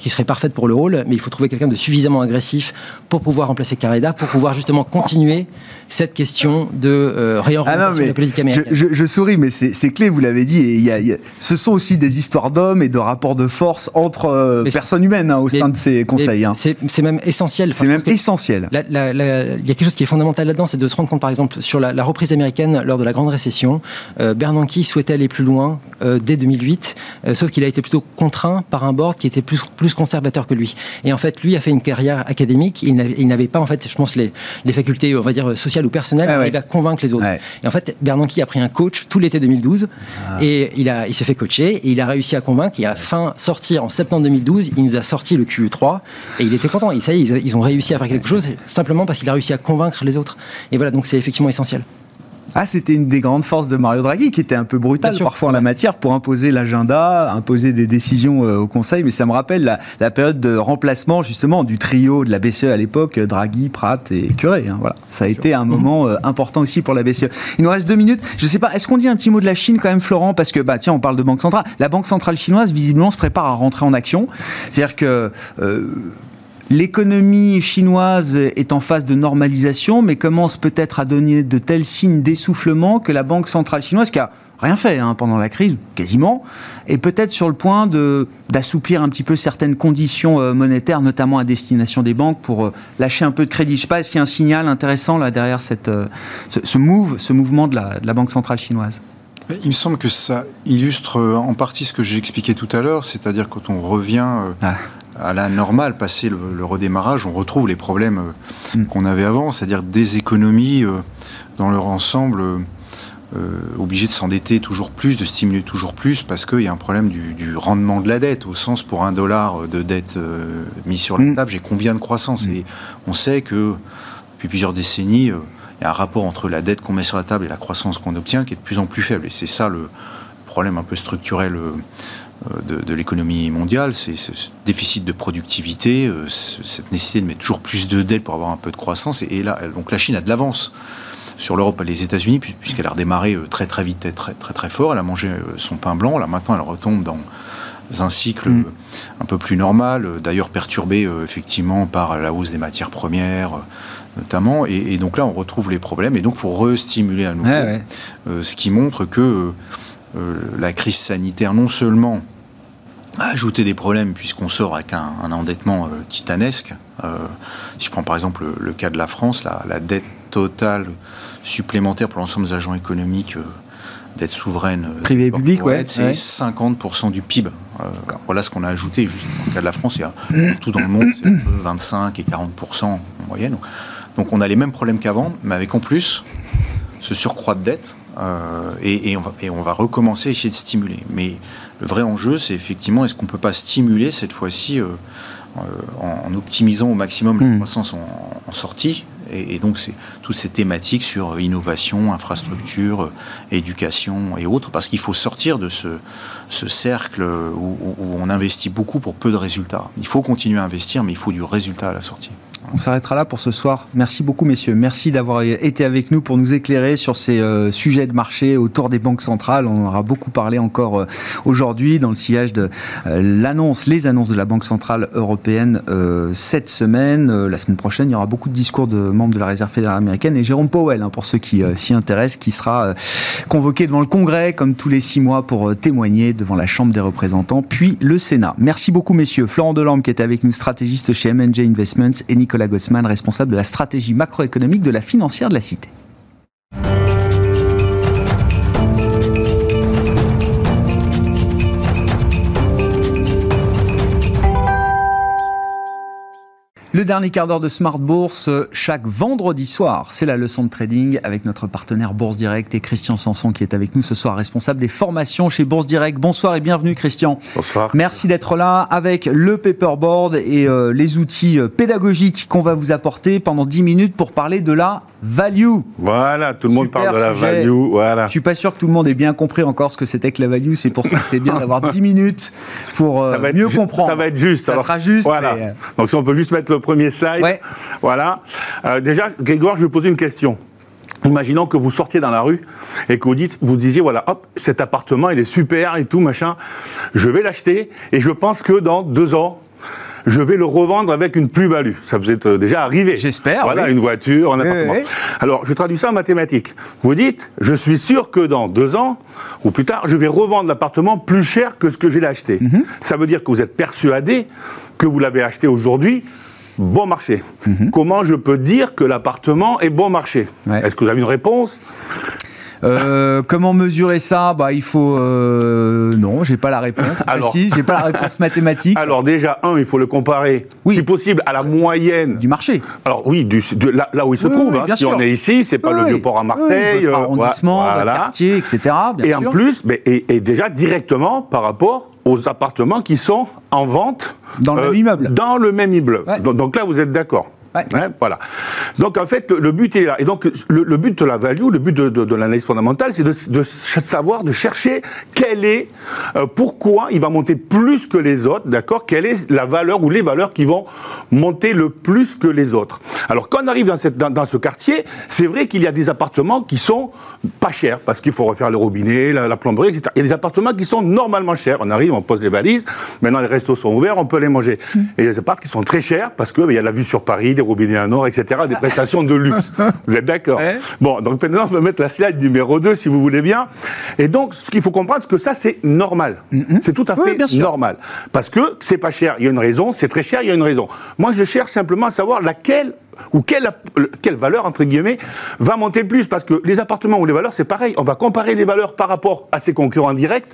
qui seraient parfaites pour le rôle, mais il faut trouver quelqu'un de suffisamment agressif pour pouvoir remplacer Carreda, pour pouvoir justement continuer cette question de euh, réorientation ah de la politique américaine. Je, souris, mais c'est clé, vous l'avez dit. Et y a, ce sont aussi des histoires d'hommes et de rapports de force entre euh, personnes humaines hein, au sein de ces conseils. Hein. C'est même essentiel. C'est même essentiel. Il y a quelque chose qui est fondamental là-dedans, c'est de se rendre compte, par exemple, sur la, reprise américaine lors de la grande récession, euh, Bernanke souhaitait aller plus loin dès 2008, sauf qu'il a été plutôt contraint par un board qui était plus, plus conservateur que lui. Et en fait, lui a fait une carrière académique. Il n'avait pas, en fait, je pense, les, les facultés, on va dire, sociales ou personnel, ah il va convaincre les autres. Et en fait, Bernanke a pris un coach tout l'été 2012 ah. et il, a, il s'est fait coacher et il a réussi à convaincre. Et à fin sortir en septembre 2012, il nous a sorti le QE3 et il était content. Et ça y est, ils ont réussi à faire quelque chose simplement parce qu'il a réussi à convaincre les autres. Et voilà, donc c'est effectivement essentiel. Ah, c'était une des grandes forces de Mario Draghi, qui était un peu brutal parfois en la matière pour imposer l'agenda, imposer des décisions euh, au Conseil. Mais ça me rappelle la, période de remplacement justement du trio de la BCE à l'époque, Draghi, Pratt et Curé. Hein, voilà, ça a été un moment euh, important aussi pour la BCE. Il nous reste deux minutes. Je sais pas, est-ce qu'on dit un petit mot de la Chine quand même, Florent? Parce que bah tiens, on parle de banque centrale. La banque centrale chinoise visiblement se prépare à rentrer en action. C'est-à-dire que euh, L'économie chinoise est en phase de normalisation, mais commence peut-être à donner de tels signes d'essoufflement que la Banque centrale chinoise, qui a rien fait hein, pendant la crise, quasiment, est peut-être sur le point de, d'assouplir un petit peu certaines conditions euh, monétaires, notamment à destination des banques, pour euh, lâcher un peu de crédit. Je ne sais pas, est-ce qu'il y a un signal intéressant là derrière cette, euh, ce, move, ce mouvement de la, de la Banque centrale chinoise? Il me semble que ça illustre en partie ce que j'ai expliqué tout à l'heure, c'est-à-dire quand on revient ah à la normale, passé le, redémarrage, on retrouve les problèmes euh, mm. qu'on avait avant, c'est-à-dire des économies euh, dans leur ensemble euh, obligées de s'endetter toujours plus, de stimuler toujours plus, parce qu'il y a un problème du, rendement de la dette, au sens pour un dollar de dette mis sur la mm. table, j'ai combien de croissance mm. Et on sait que depuis plusieurs décennies, il y a un rapport entre la dette qu'on met sur la table et la croissance qu'on obtient qui est de plus en plus faible. Et c'est ça le problème un peu structurel euh, de, l'économie mondiale, c'est ce déficit de productivité, euh, cette nécessité de mettre toujours plus de dettes pour avoir un peu de croissance. Et, là, donc la Chine a de l'avance sur l'Europe et les États-Unis, puisqu'elle a redémarré très très vite et très très très fort. Elle a mangé son pain blanc. Là maintenant, elle retombe dans un cycle mm. un peu plus normal, d'ailleurs perturbé effectivement par la hausse des matières premières notamment, et, donc là on retrouve les problèmes, et donc il faut restimuler à nouveau, ce qui montre que la crise sanitaire non seulement ajouter des problèmes puisqu'on sort avec un, endettement euh, titanesque. Euh, si je prends par exemple le, cas de la France, la, dette totale supplémentaire pour l'ensemble des agents économiques, euh, dette souveraine privée et publique, ouais, c'est 50% du PIB. voilà ce qu'on a ajouté. Juste dans le cas de la France, il y a tout dans le monde, c'est 25 et 40% en moyenne. Donc on a les mêmes problèmes qu'avant, mais avec en plus ce surcroît de dette. Et, on va, et, on va, recommencer à essayer de stimuler. Mais le vrai enjeu, c'est effectivement, est-ce qu'on ne peut pas stimuler cette fois-ci euh, euh, en, optimisant au maximum la hmm. croissance en, sortie et, donc, c'est toutes ces thématiques sur innovation, infrastructure, éducation et autres, parce qu'il faut sortir de ce, cercle où, où, on investit beaucoup pour peu de résultats. Il faut continuer à investir, mais il faut du résultat à la sortie. On s'arrêtera là pour ce soir. Merci beaucoup, messieurs. Merci d'avoir été avec nous pour nous éclairer sur ces euh, sujets de marché autour des banques centrales. On aura beaucoup parlé encore euh, aujourd'hui dans le sillage de euh, l'annonce, les annonces de la Banque centrale européenne cette semaine. la semaine prochaine, il y aura beaucoup de discours de membres de la Réserve fédérale américaine et Jérôme Powell, hein, pour ceux qui s'y intéressent, qui sera convoqué devant le Congrès comme tous les six mois pour témoigner devant la Chambre des représentants, puis le Sénat. Merci beaucoup, messieurs. Florent Delorme qui était avec nous, stratégiste chez M&J Investments, et Nicolas Nicolas Gossman, responsable de la stratégie macroéconomique de la financière de la Cité. Le dernier quart d'heure de Smart Bourse, chaque vendredi soir, c'est la leçon de trading avec notre partenaire Bourse Direct et Christian Sanson qui est avec nous ce soir, responsable des formations chez Bourse Direct. Bonsoir et bienvenue Christian. Bonsoir. Merci d'être là avec le paperboard et euh, les outils euh, pédagogiques qu'on va vous apporter pendant 10 minutes pour parler de la value. Voilà, tout le monde parle de la value. Voilà. Je suis pas sûr que tout le monde ait bien compris encore ce que c'était que la value. C'est pour ça que c'est bien d'avoir 10 minutes pour euh, mieux comprendre. Ça va être juste. Ça sera juste. Voilà. Euh, Donc si on peut juste mettre le premier slide. Ouais. Voilà. Euh, déjà, Grégoire, je vais poser une question. Imaginons que vous sortiez dans la rue et que vous dites, vous disiez voilà, hop, cet appartement il est super et tout machin, je vais l'acheter et je pense que dans deux ans je vais le revendre avec une plus-value. Ça vous est euh, déjà arrivé. J'espère. Voilà, une voiture, un appartement. Alors, je traduis ça en mathématiques. Vous dites, je suis sûr que dans deux ans ou plus tard, je vais revendre l'appartement plus cher que ce que j'ai acheté. Mhm. Ça veut dire que vous êtes persuadé que vous l'avez acheté aujourd'hui bon marché. Mhm. Comment je peux dire que l'appartement est bon marché? Est-ce que vous avez une réponse? Euh, comment mesurer ça? Bah, il faut. Euh, non, j'ai pas la réponse alors, précise, j'ai pas la réponse mathématique. Alors déjà, un, il faut le comparer, oui. si possible, à la moyenne du marché. Alors oui, du, de, là, là, où il se trouve. Hein. si on est ici, c'est pas le vieux port à Marseille, votre arrondissement, voilà. quartier, etc. Bien et en plus, mais, et, déjà directement par rapport aux appartements qui sont en vente dans le même euh, immeuble. Dans le même immeuble. donc là, vous êtes d'accord. Hein, voilà. Donc en fait, le, but est là. Et donc le, but de la value, le but de, l'analyse fondamentale, c'est de, savoir, de chercher quelle est, euh, pourquoi il va monter plus que les autres, d'accord? Quelle est la valeur ou les valeurs qui vont monter le plus que les autres? Alors quand on arrive dans, cette, dans, ce quartier, c'est vrai qu'il y a des appartements qui sont pas chers parce qu'il faut refaire le robinet, la, plomberie, etc. Il y a des appartements qui sont normalement chers. On arrive, on pose les valises. Maintenant les restos sont ouverts, on peut les manger. Mmh. Et il y a des appartements qui sont très chers parce qu'il y a la vue sur Paris, des robinet à or, etc., des prestations de luxe. Vous êtes d'accord Bon, donc maintenant, on va mettre la slide numéro 2, si vous voulez bien. Et donc, ce qu'il faut comprendre, c'est que ça, c'est normal. Mm-hmm. C'est tout à fait normal. Parce que c'est pas cher, il y a une raison, c'est très cher, il y a une raison. Moi, je cherche simplement à savoir laquelle ou quelle, quelle, valeur, entre guillemets, va monter le plus. Parce que les appartements ou les valeurs, c'est pareil. On va comparer les valeurs par rapport à ses concurrents directs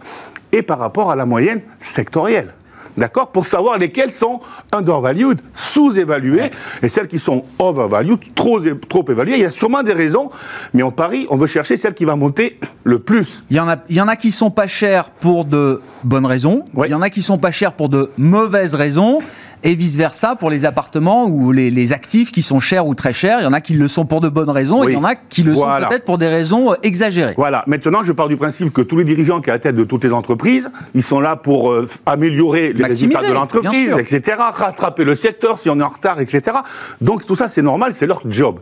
et par rapport à la moyenne sectorielle d'accord, pour savoir lesquelles sont undervalued, sous-évaluées, et celles qui sont overvalued, trop, trop évaluées. Il y a sûrement des raisons, mais en Paris, on veut chercher celle qui va monter le plus. Il y en a, il y en a qui sont pas chères pour de bonnes raisons, il y en a qui sont pas chères pour de mauvaises raisons, et vice-versa pour les appartements ou les, actifs qui sont chers ou très chers. Il y en a qui le sont pour de bonnes raisons et il y en a qui le sont peut-être pour des raisons euh, exagérées. Voilà. Maintenant, je pars du principe que tous les dirigeants qui sont à la tête de toutes les entreprises, ils sont là pour euh, améliorer les résultats de l'entreprise, etc., rattraper le secteur si on est en retard, etc. Donc tout ça, c'est normal, c'est leur job.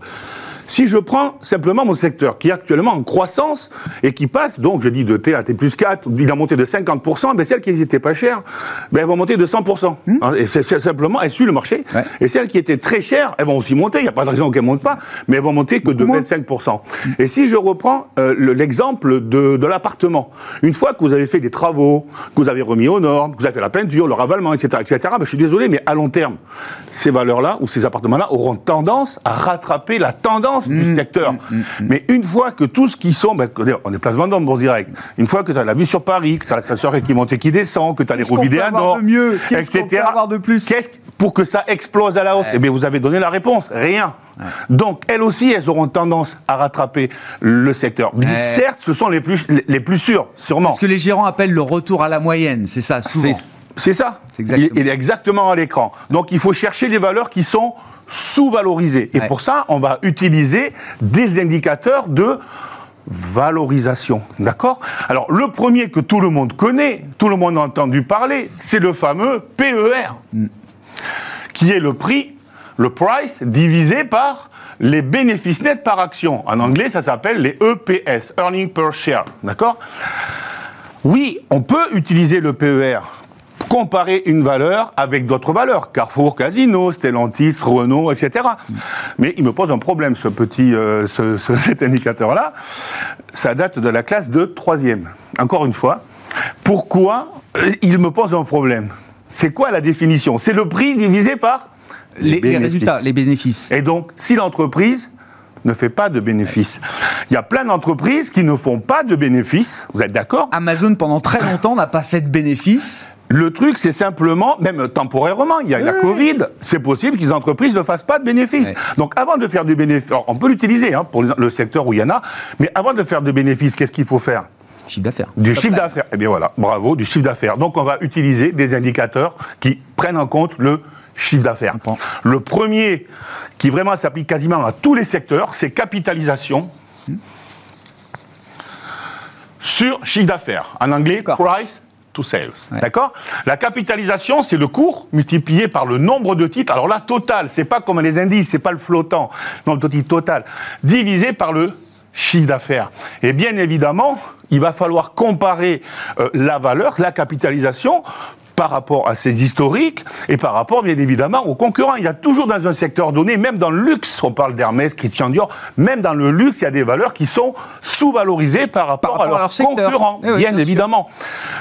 Si je prends simplement mon secteur, qui est actuellement en croissance et qui passe, donc je dis de T à T plus 4, il a monté de 50%, mais celles qui n'étaient pas chères, ben, elles vont monter de 100%. Hmm. Hein, et c'est simplement, elles suivent le marché. Et celles qui étaient très chères, elles vont aussi monter, il n'y a pas de raison qu'elles ne montent pas, mais elles vont monter que de 25%. Et si je reprends euh, l'exemple de, de l'appartement, une fois que vous avez fait des travaux, que vous avez remis aux normes, que vous avez fait la peinture, le ravalement, etc., etc., ben, je suis désolé, mais à long terme, ces valeurs-là ou ces appartements-là auront tendance à rattraper la tendance du mmh, secteur. Mmh, mmh, mais une fois que tout ce qui sont, ben, on est place Vendôme, Bourse Direct, une fois que tu as la vue sur Paris, que tu as la station qui monte et qui descend, que tu as les robinets à nord, mieux? Etc., peut avoir de plus? Pour que ça explose à la hausse Eh bien, vous avez donné la réponse, rien. Donc, elles aussi, elles auront tendance à rattraper le secteur. Certes, ce sont les plus, les plus sûrs, sûrement. Ce que les gérants appellent le retour à la moyenne, c'est ça, souvent. C'est ça. Exactement. Il, est exactement à l'écran. Donc il faut chercher les valeurs qui sont sous-valorisées. Et pour ça, on va utiliser des indicateurs de valorisation. D'accord? Alors, le premier que tout le monde connaît, tout le monde a entendu parler, c'est le fameux PER, mm. qui est le prix, le price, divisé par les bénéfices nets par action. En anglais, ça s'appelle les EPS, Earning Per Share. D'accord? Oui, on peut utiliser le PER comparer une valeur avec d'autres valeurs, Carrefour, Casino, Stellantis, Renault, etc. Mais il me pose un problème, ce petit, euh, cet indicateur-là. Ça date de la classe de troisième. Encore une fois, pourquoi euh, il me pose un problème? C'est quoi la définition? C'est le prix divisé par les, les résultats, les bénéfices. Et donc, si l'entreprise ne fait pas de bénéfices. Il y a plein d'entreprises qui ne font pas de bénéfices. Vous êtes d'accord? Amazon, pendant très longtemps, n'a pas fait de bénéfices. Le truc, c'est simplement, même temporairement, il y a la Covid, c'est possible que les entreprises ne fassent pas de bénéfices. Donc avant de faire du bénéfice, on peut l'utiliser hein, pour le secteur où il y en a, mais avant de faire de bénéfices, qu'est-ce qu'il faut faire? Chiffre d'affaires. Du chiffre d'affaires. Eh bien voilà, bravo, du chiffre d'affaires. Donc on va utiliser des indicateurs qui prennent en compte le chiffre d'affaires. Le premier, qui vraiment s'applique quasiment à tous les secteurs, c'est capitalisation sur chiffre d'affaires. En anglais, price sales. D'accord? La capitalisation, c'est le cours multiplié par le nombre de titres. Alors là, total, c'est pas comme les indices, c'est pas le flottant. Non, le titre total. Divisé par le chiffre d'affaires. Et bien évidemment, il va falloir comparer euh, la valeur, la capitalisation, par rapport à ses historiques et par rapport, bien évidemment, aux concurrents. Il y a toujours dans un secteur donné, même dans le luxe, on parle d'Hermès, Christian Dior, même dans le luxe, il y a des valeurs qui sont sous-valorisées par rapport, à leurs concurrents, eh bien, évidemment.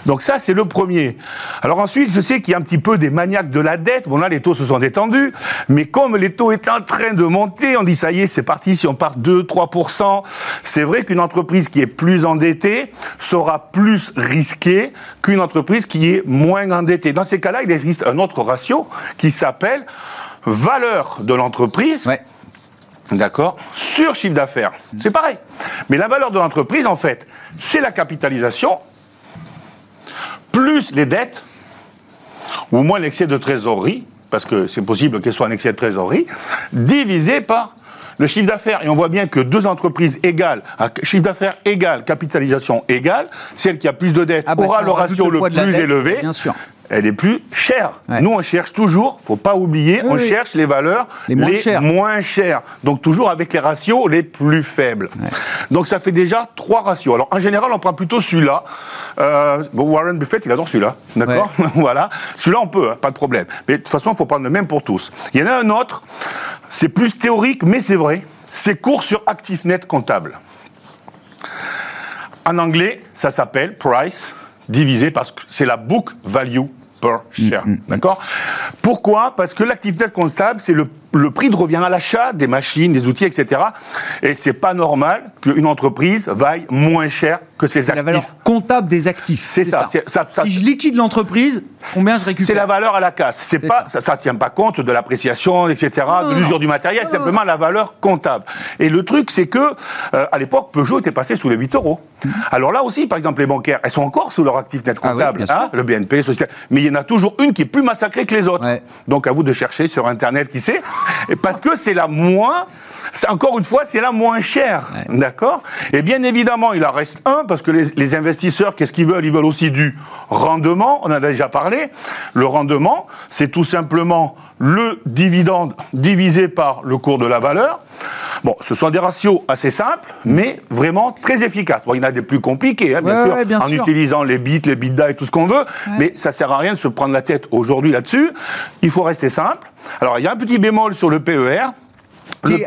Donc ça, c'est le premier. Alors ensuite, je sais qu'il y a un petit peu des maniaques de la dette. Bon là, les taux se sont détendus, mais comme les taux étaient en train de monter, on dit ça y est, c'est parti, si on part 2-3%, c'est vrai qu'une entreprise qui est plus endettée sera plus risquée qu'une entreprise qui est moins endettée dans ces cas-là, il existe un autre ratio qui s'appelle valeur de l'entreprise. D'accord Sur chiffre d'affaires. C'est pareil. Mais la valeur de l'entreprise, en fait, c'est la capitalisation plus les dettes, ou moins l'excès de trésorerie, parce que c'est possible qu'elle soit un excès de trésorerie, divisé par le chiffre d'affaires, et on voit bien que deux entreprises égales, chiffre d'affaires égal, capitalisation égale, celle qui a plus de dettes ah bah aura le ratio le, plus élevé. Bien sûr elle est plus chère. Nous, on cherche toujours, faut pas oublier, on cherche les valeurs les, moins, chères. Donc toujours avec les ratios les plus faibles. Donc ça fait déjà trois ratios. Alors en général, on prend plutôt celui-là. Euh, Warren Buffett, il adore celui-là, d'accord Voilà. Celui-là, on peut, hein, pas de problème. Mais de toute façon, il faut prendre le même pour tous. Il y en a un autre, c'est plus théorique, mais c'est vrai. C'est court sur actif net comptable. En anglais, ça s'appelle price divisé parce que c'est la book value per share. Mm, mm, mm. D'accord? Pourquoi? Parce que l'activité comptable, c'est le le prix de revient à l'achat des machines, des outils, etc. Et c'est pas normal qu'une entreprise vaille moins cher que ses actifs. La valeur comptable des actifs. C'est ça. si je liquide l'entreprise, combien je récupère? C'est la valeur à la casse. C'est pas, ça, ça, tient pas compte de l'appréciation, etc., de l'usure du matériel. C'est simplement la valeur comptable. Et le truc, c'est que euh, à l'époque, Peugeot était passé sous les 8 euros. Mhm. Alors là aussi, par exemple, les bancaires, elles sont encore sous leur actif net ah comptable, hein, le BNP, mais il y en a toujours une qui est plus massacrée que les autres. Donc à vous de chercher sur Internet qui sait parce que c'est la moins, encore une fois, c'est la moins chère. D'accord? Et bien évidemment, il en reste un, parce que les, investisseurs, qu'est-ce qu'ils veulent? Ils veulent aussi du rendement, on en a déjà parlé. Le rendement, c'est tout simplement le dividende divisé par le cours de la valeur. Bon, ce sont des ratios assez simples, mais vraiment très efficaces. Bon, il y en a des plus compliqués, hein, bien, sûr, en utilisant les bits, les bitdas et tout ce qu'on veut, mais ça sert à rien de se prendre la tête aujourd'hui là-dessus. Il faut rester simple. Alors, il y a un petit bémol sur le PER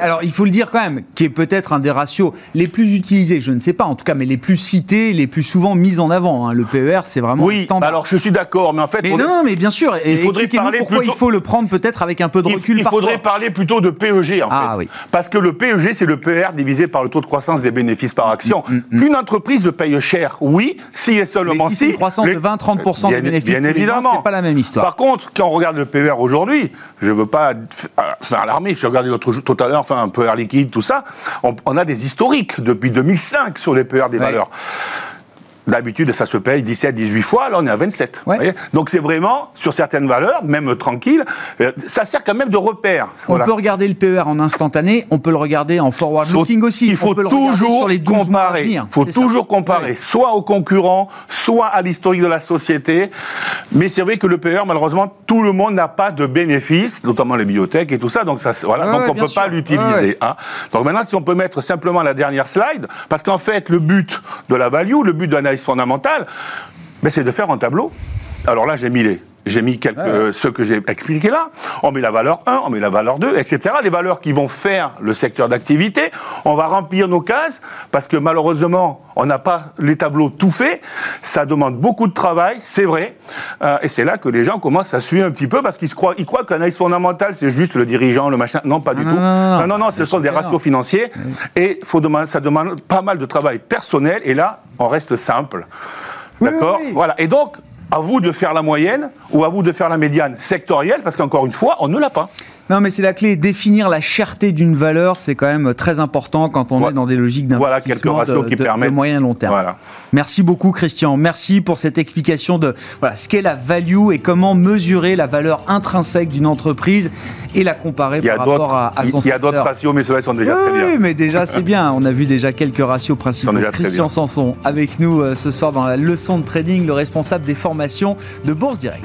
alors, il faut le dire quand même, qui est peut-être un des ratios les plus utilisés, je ne sais pas en tout cas, mais les plus cités, les plus souvent mis en avant. Hein. Le PER, c'est vraiment oui, standard. alors je suis d'accord, mais en fait... Mais non, mais bien sûr, il faudrait parler pourquoi il faut le prendre peut-être avec un peu de recul Il, il faudrait parler plutôt de PEG, en ah, Oui. Parce que le PEG, c'est le PER divisé par le taux de croissance des bénéfices par action. Mm, mm, mm. Qu'une entreprise le paye cher, oui, si et seulement si... si une croissance de 20-30% des bénéfices bien évidemment. c'est pas la même histoire. Par contre, quand on regarde le PER aujourd'hui, je ne veux pas faire l'armée, je regardé l'autre jour tout enfin un PER liquide, tout ça, on, a des historiques depuis 2005 sur les PER des valeurs. D'habitude, ça se paye 17, 18 fois, là on est à 27. Donc c'est vraiment, sur certaines valeurs, même tranquille, euh, ça sert quand même de repère. On peut regarder le PER en instantané, on peut le regarder en forward looking aussi. Il faut toujours comparer. Il faut toujours comparer, soit aux concurrents, soit à l'historique de la société. Mais c'est vrai que le PER, malheureusement, tout le monde n'a pas de bénéfices, notamment les bibliothèques et tout ça. Donc, ça, voilà, donc on ne peut pas l'utiliser. Hein. Donc maintenant, si on peut mettre simplement la dernière slide, parce qu'en fait, le but de la value, le but de l'analyse fondamentale, ben, c'est de faire un tableau. Alors là, j'ai mis les j'ai mis quelques, ce que j'ai expliqué là. On met la valeur 1, on met la valeur 2, etc. Les valeurs qui vont faire le secteur d'activité. On va remplir nos cases parce que malheureusement, on n'a pas les tableaux tout faits. Ça demande beaucoup de travail, c'est vrai. Euh, et c'est là que les gens commencent à suivre un petit peu parce qu'ils croient, ils croient qu'analyse fondamentale, c'est juste le dirigeant, le machin. Non, pas du tout. Non, non, non, ce sont des ratios financiers. Et faut demander, ça demande pas mal de travail personnel. Et là, on reste simple. D'accord Voilà. Et donc, à vous de faire la moyenne ou à vous de faire la médiane sectorielle, parce qu'encore une fois, on ne l'a pas. Non, mais c'est la clé. Définir la cherté d'une valeur, c'est quand même très important quand on est dans des logiques d'investissement voilà ratios qui de, permettent. moyen long terme. Voilà. Merci beaucoup, Christian. Merci pour cette explication de voilà, ce qu'est la value et comment mesurer la valeur intrinsèque d'une entreprise et la comparer par rapport à, à son Il y a d'autres ratios, mais ceux-là sont déjà très bien. Oui, mais déjà, c'est bien. On a vu déjà quelques ratios principaux. Christian Sanson avec nous euh, ce soir dans la leçon de trading, le responsable des formations de Bourse Direct.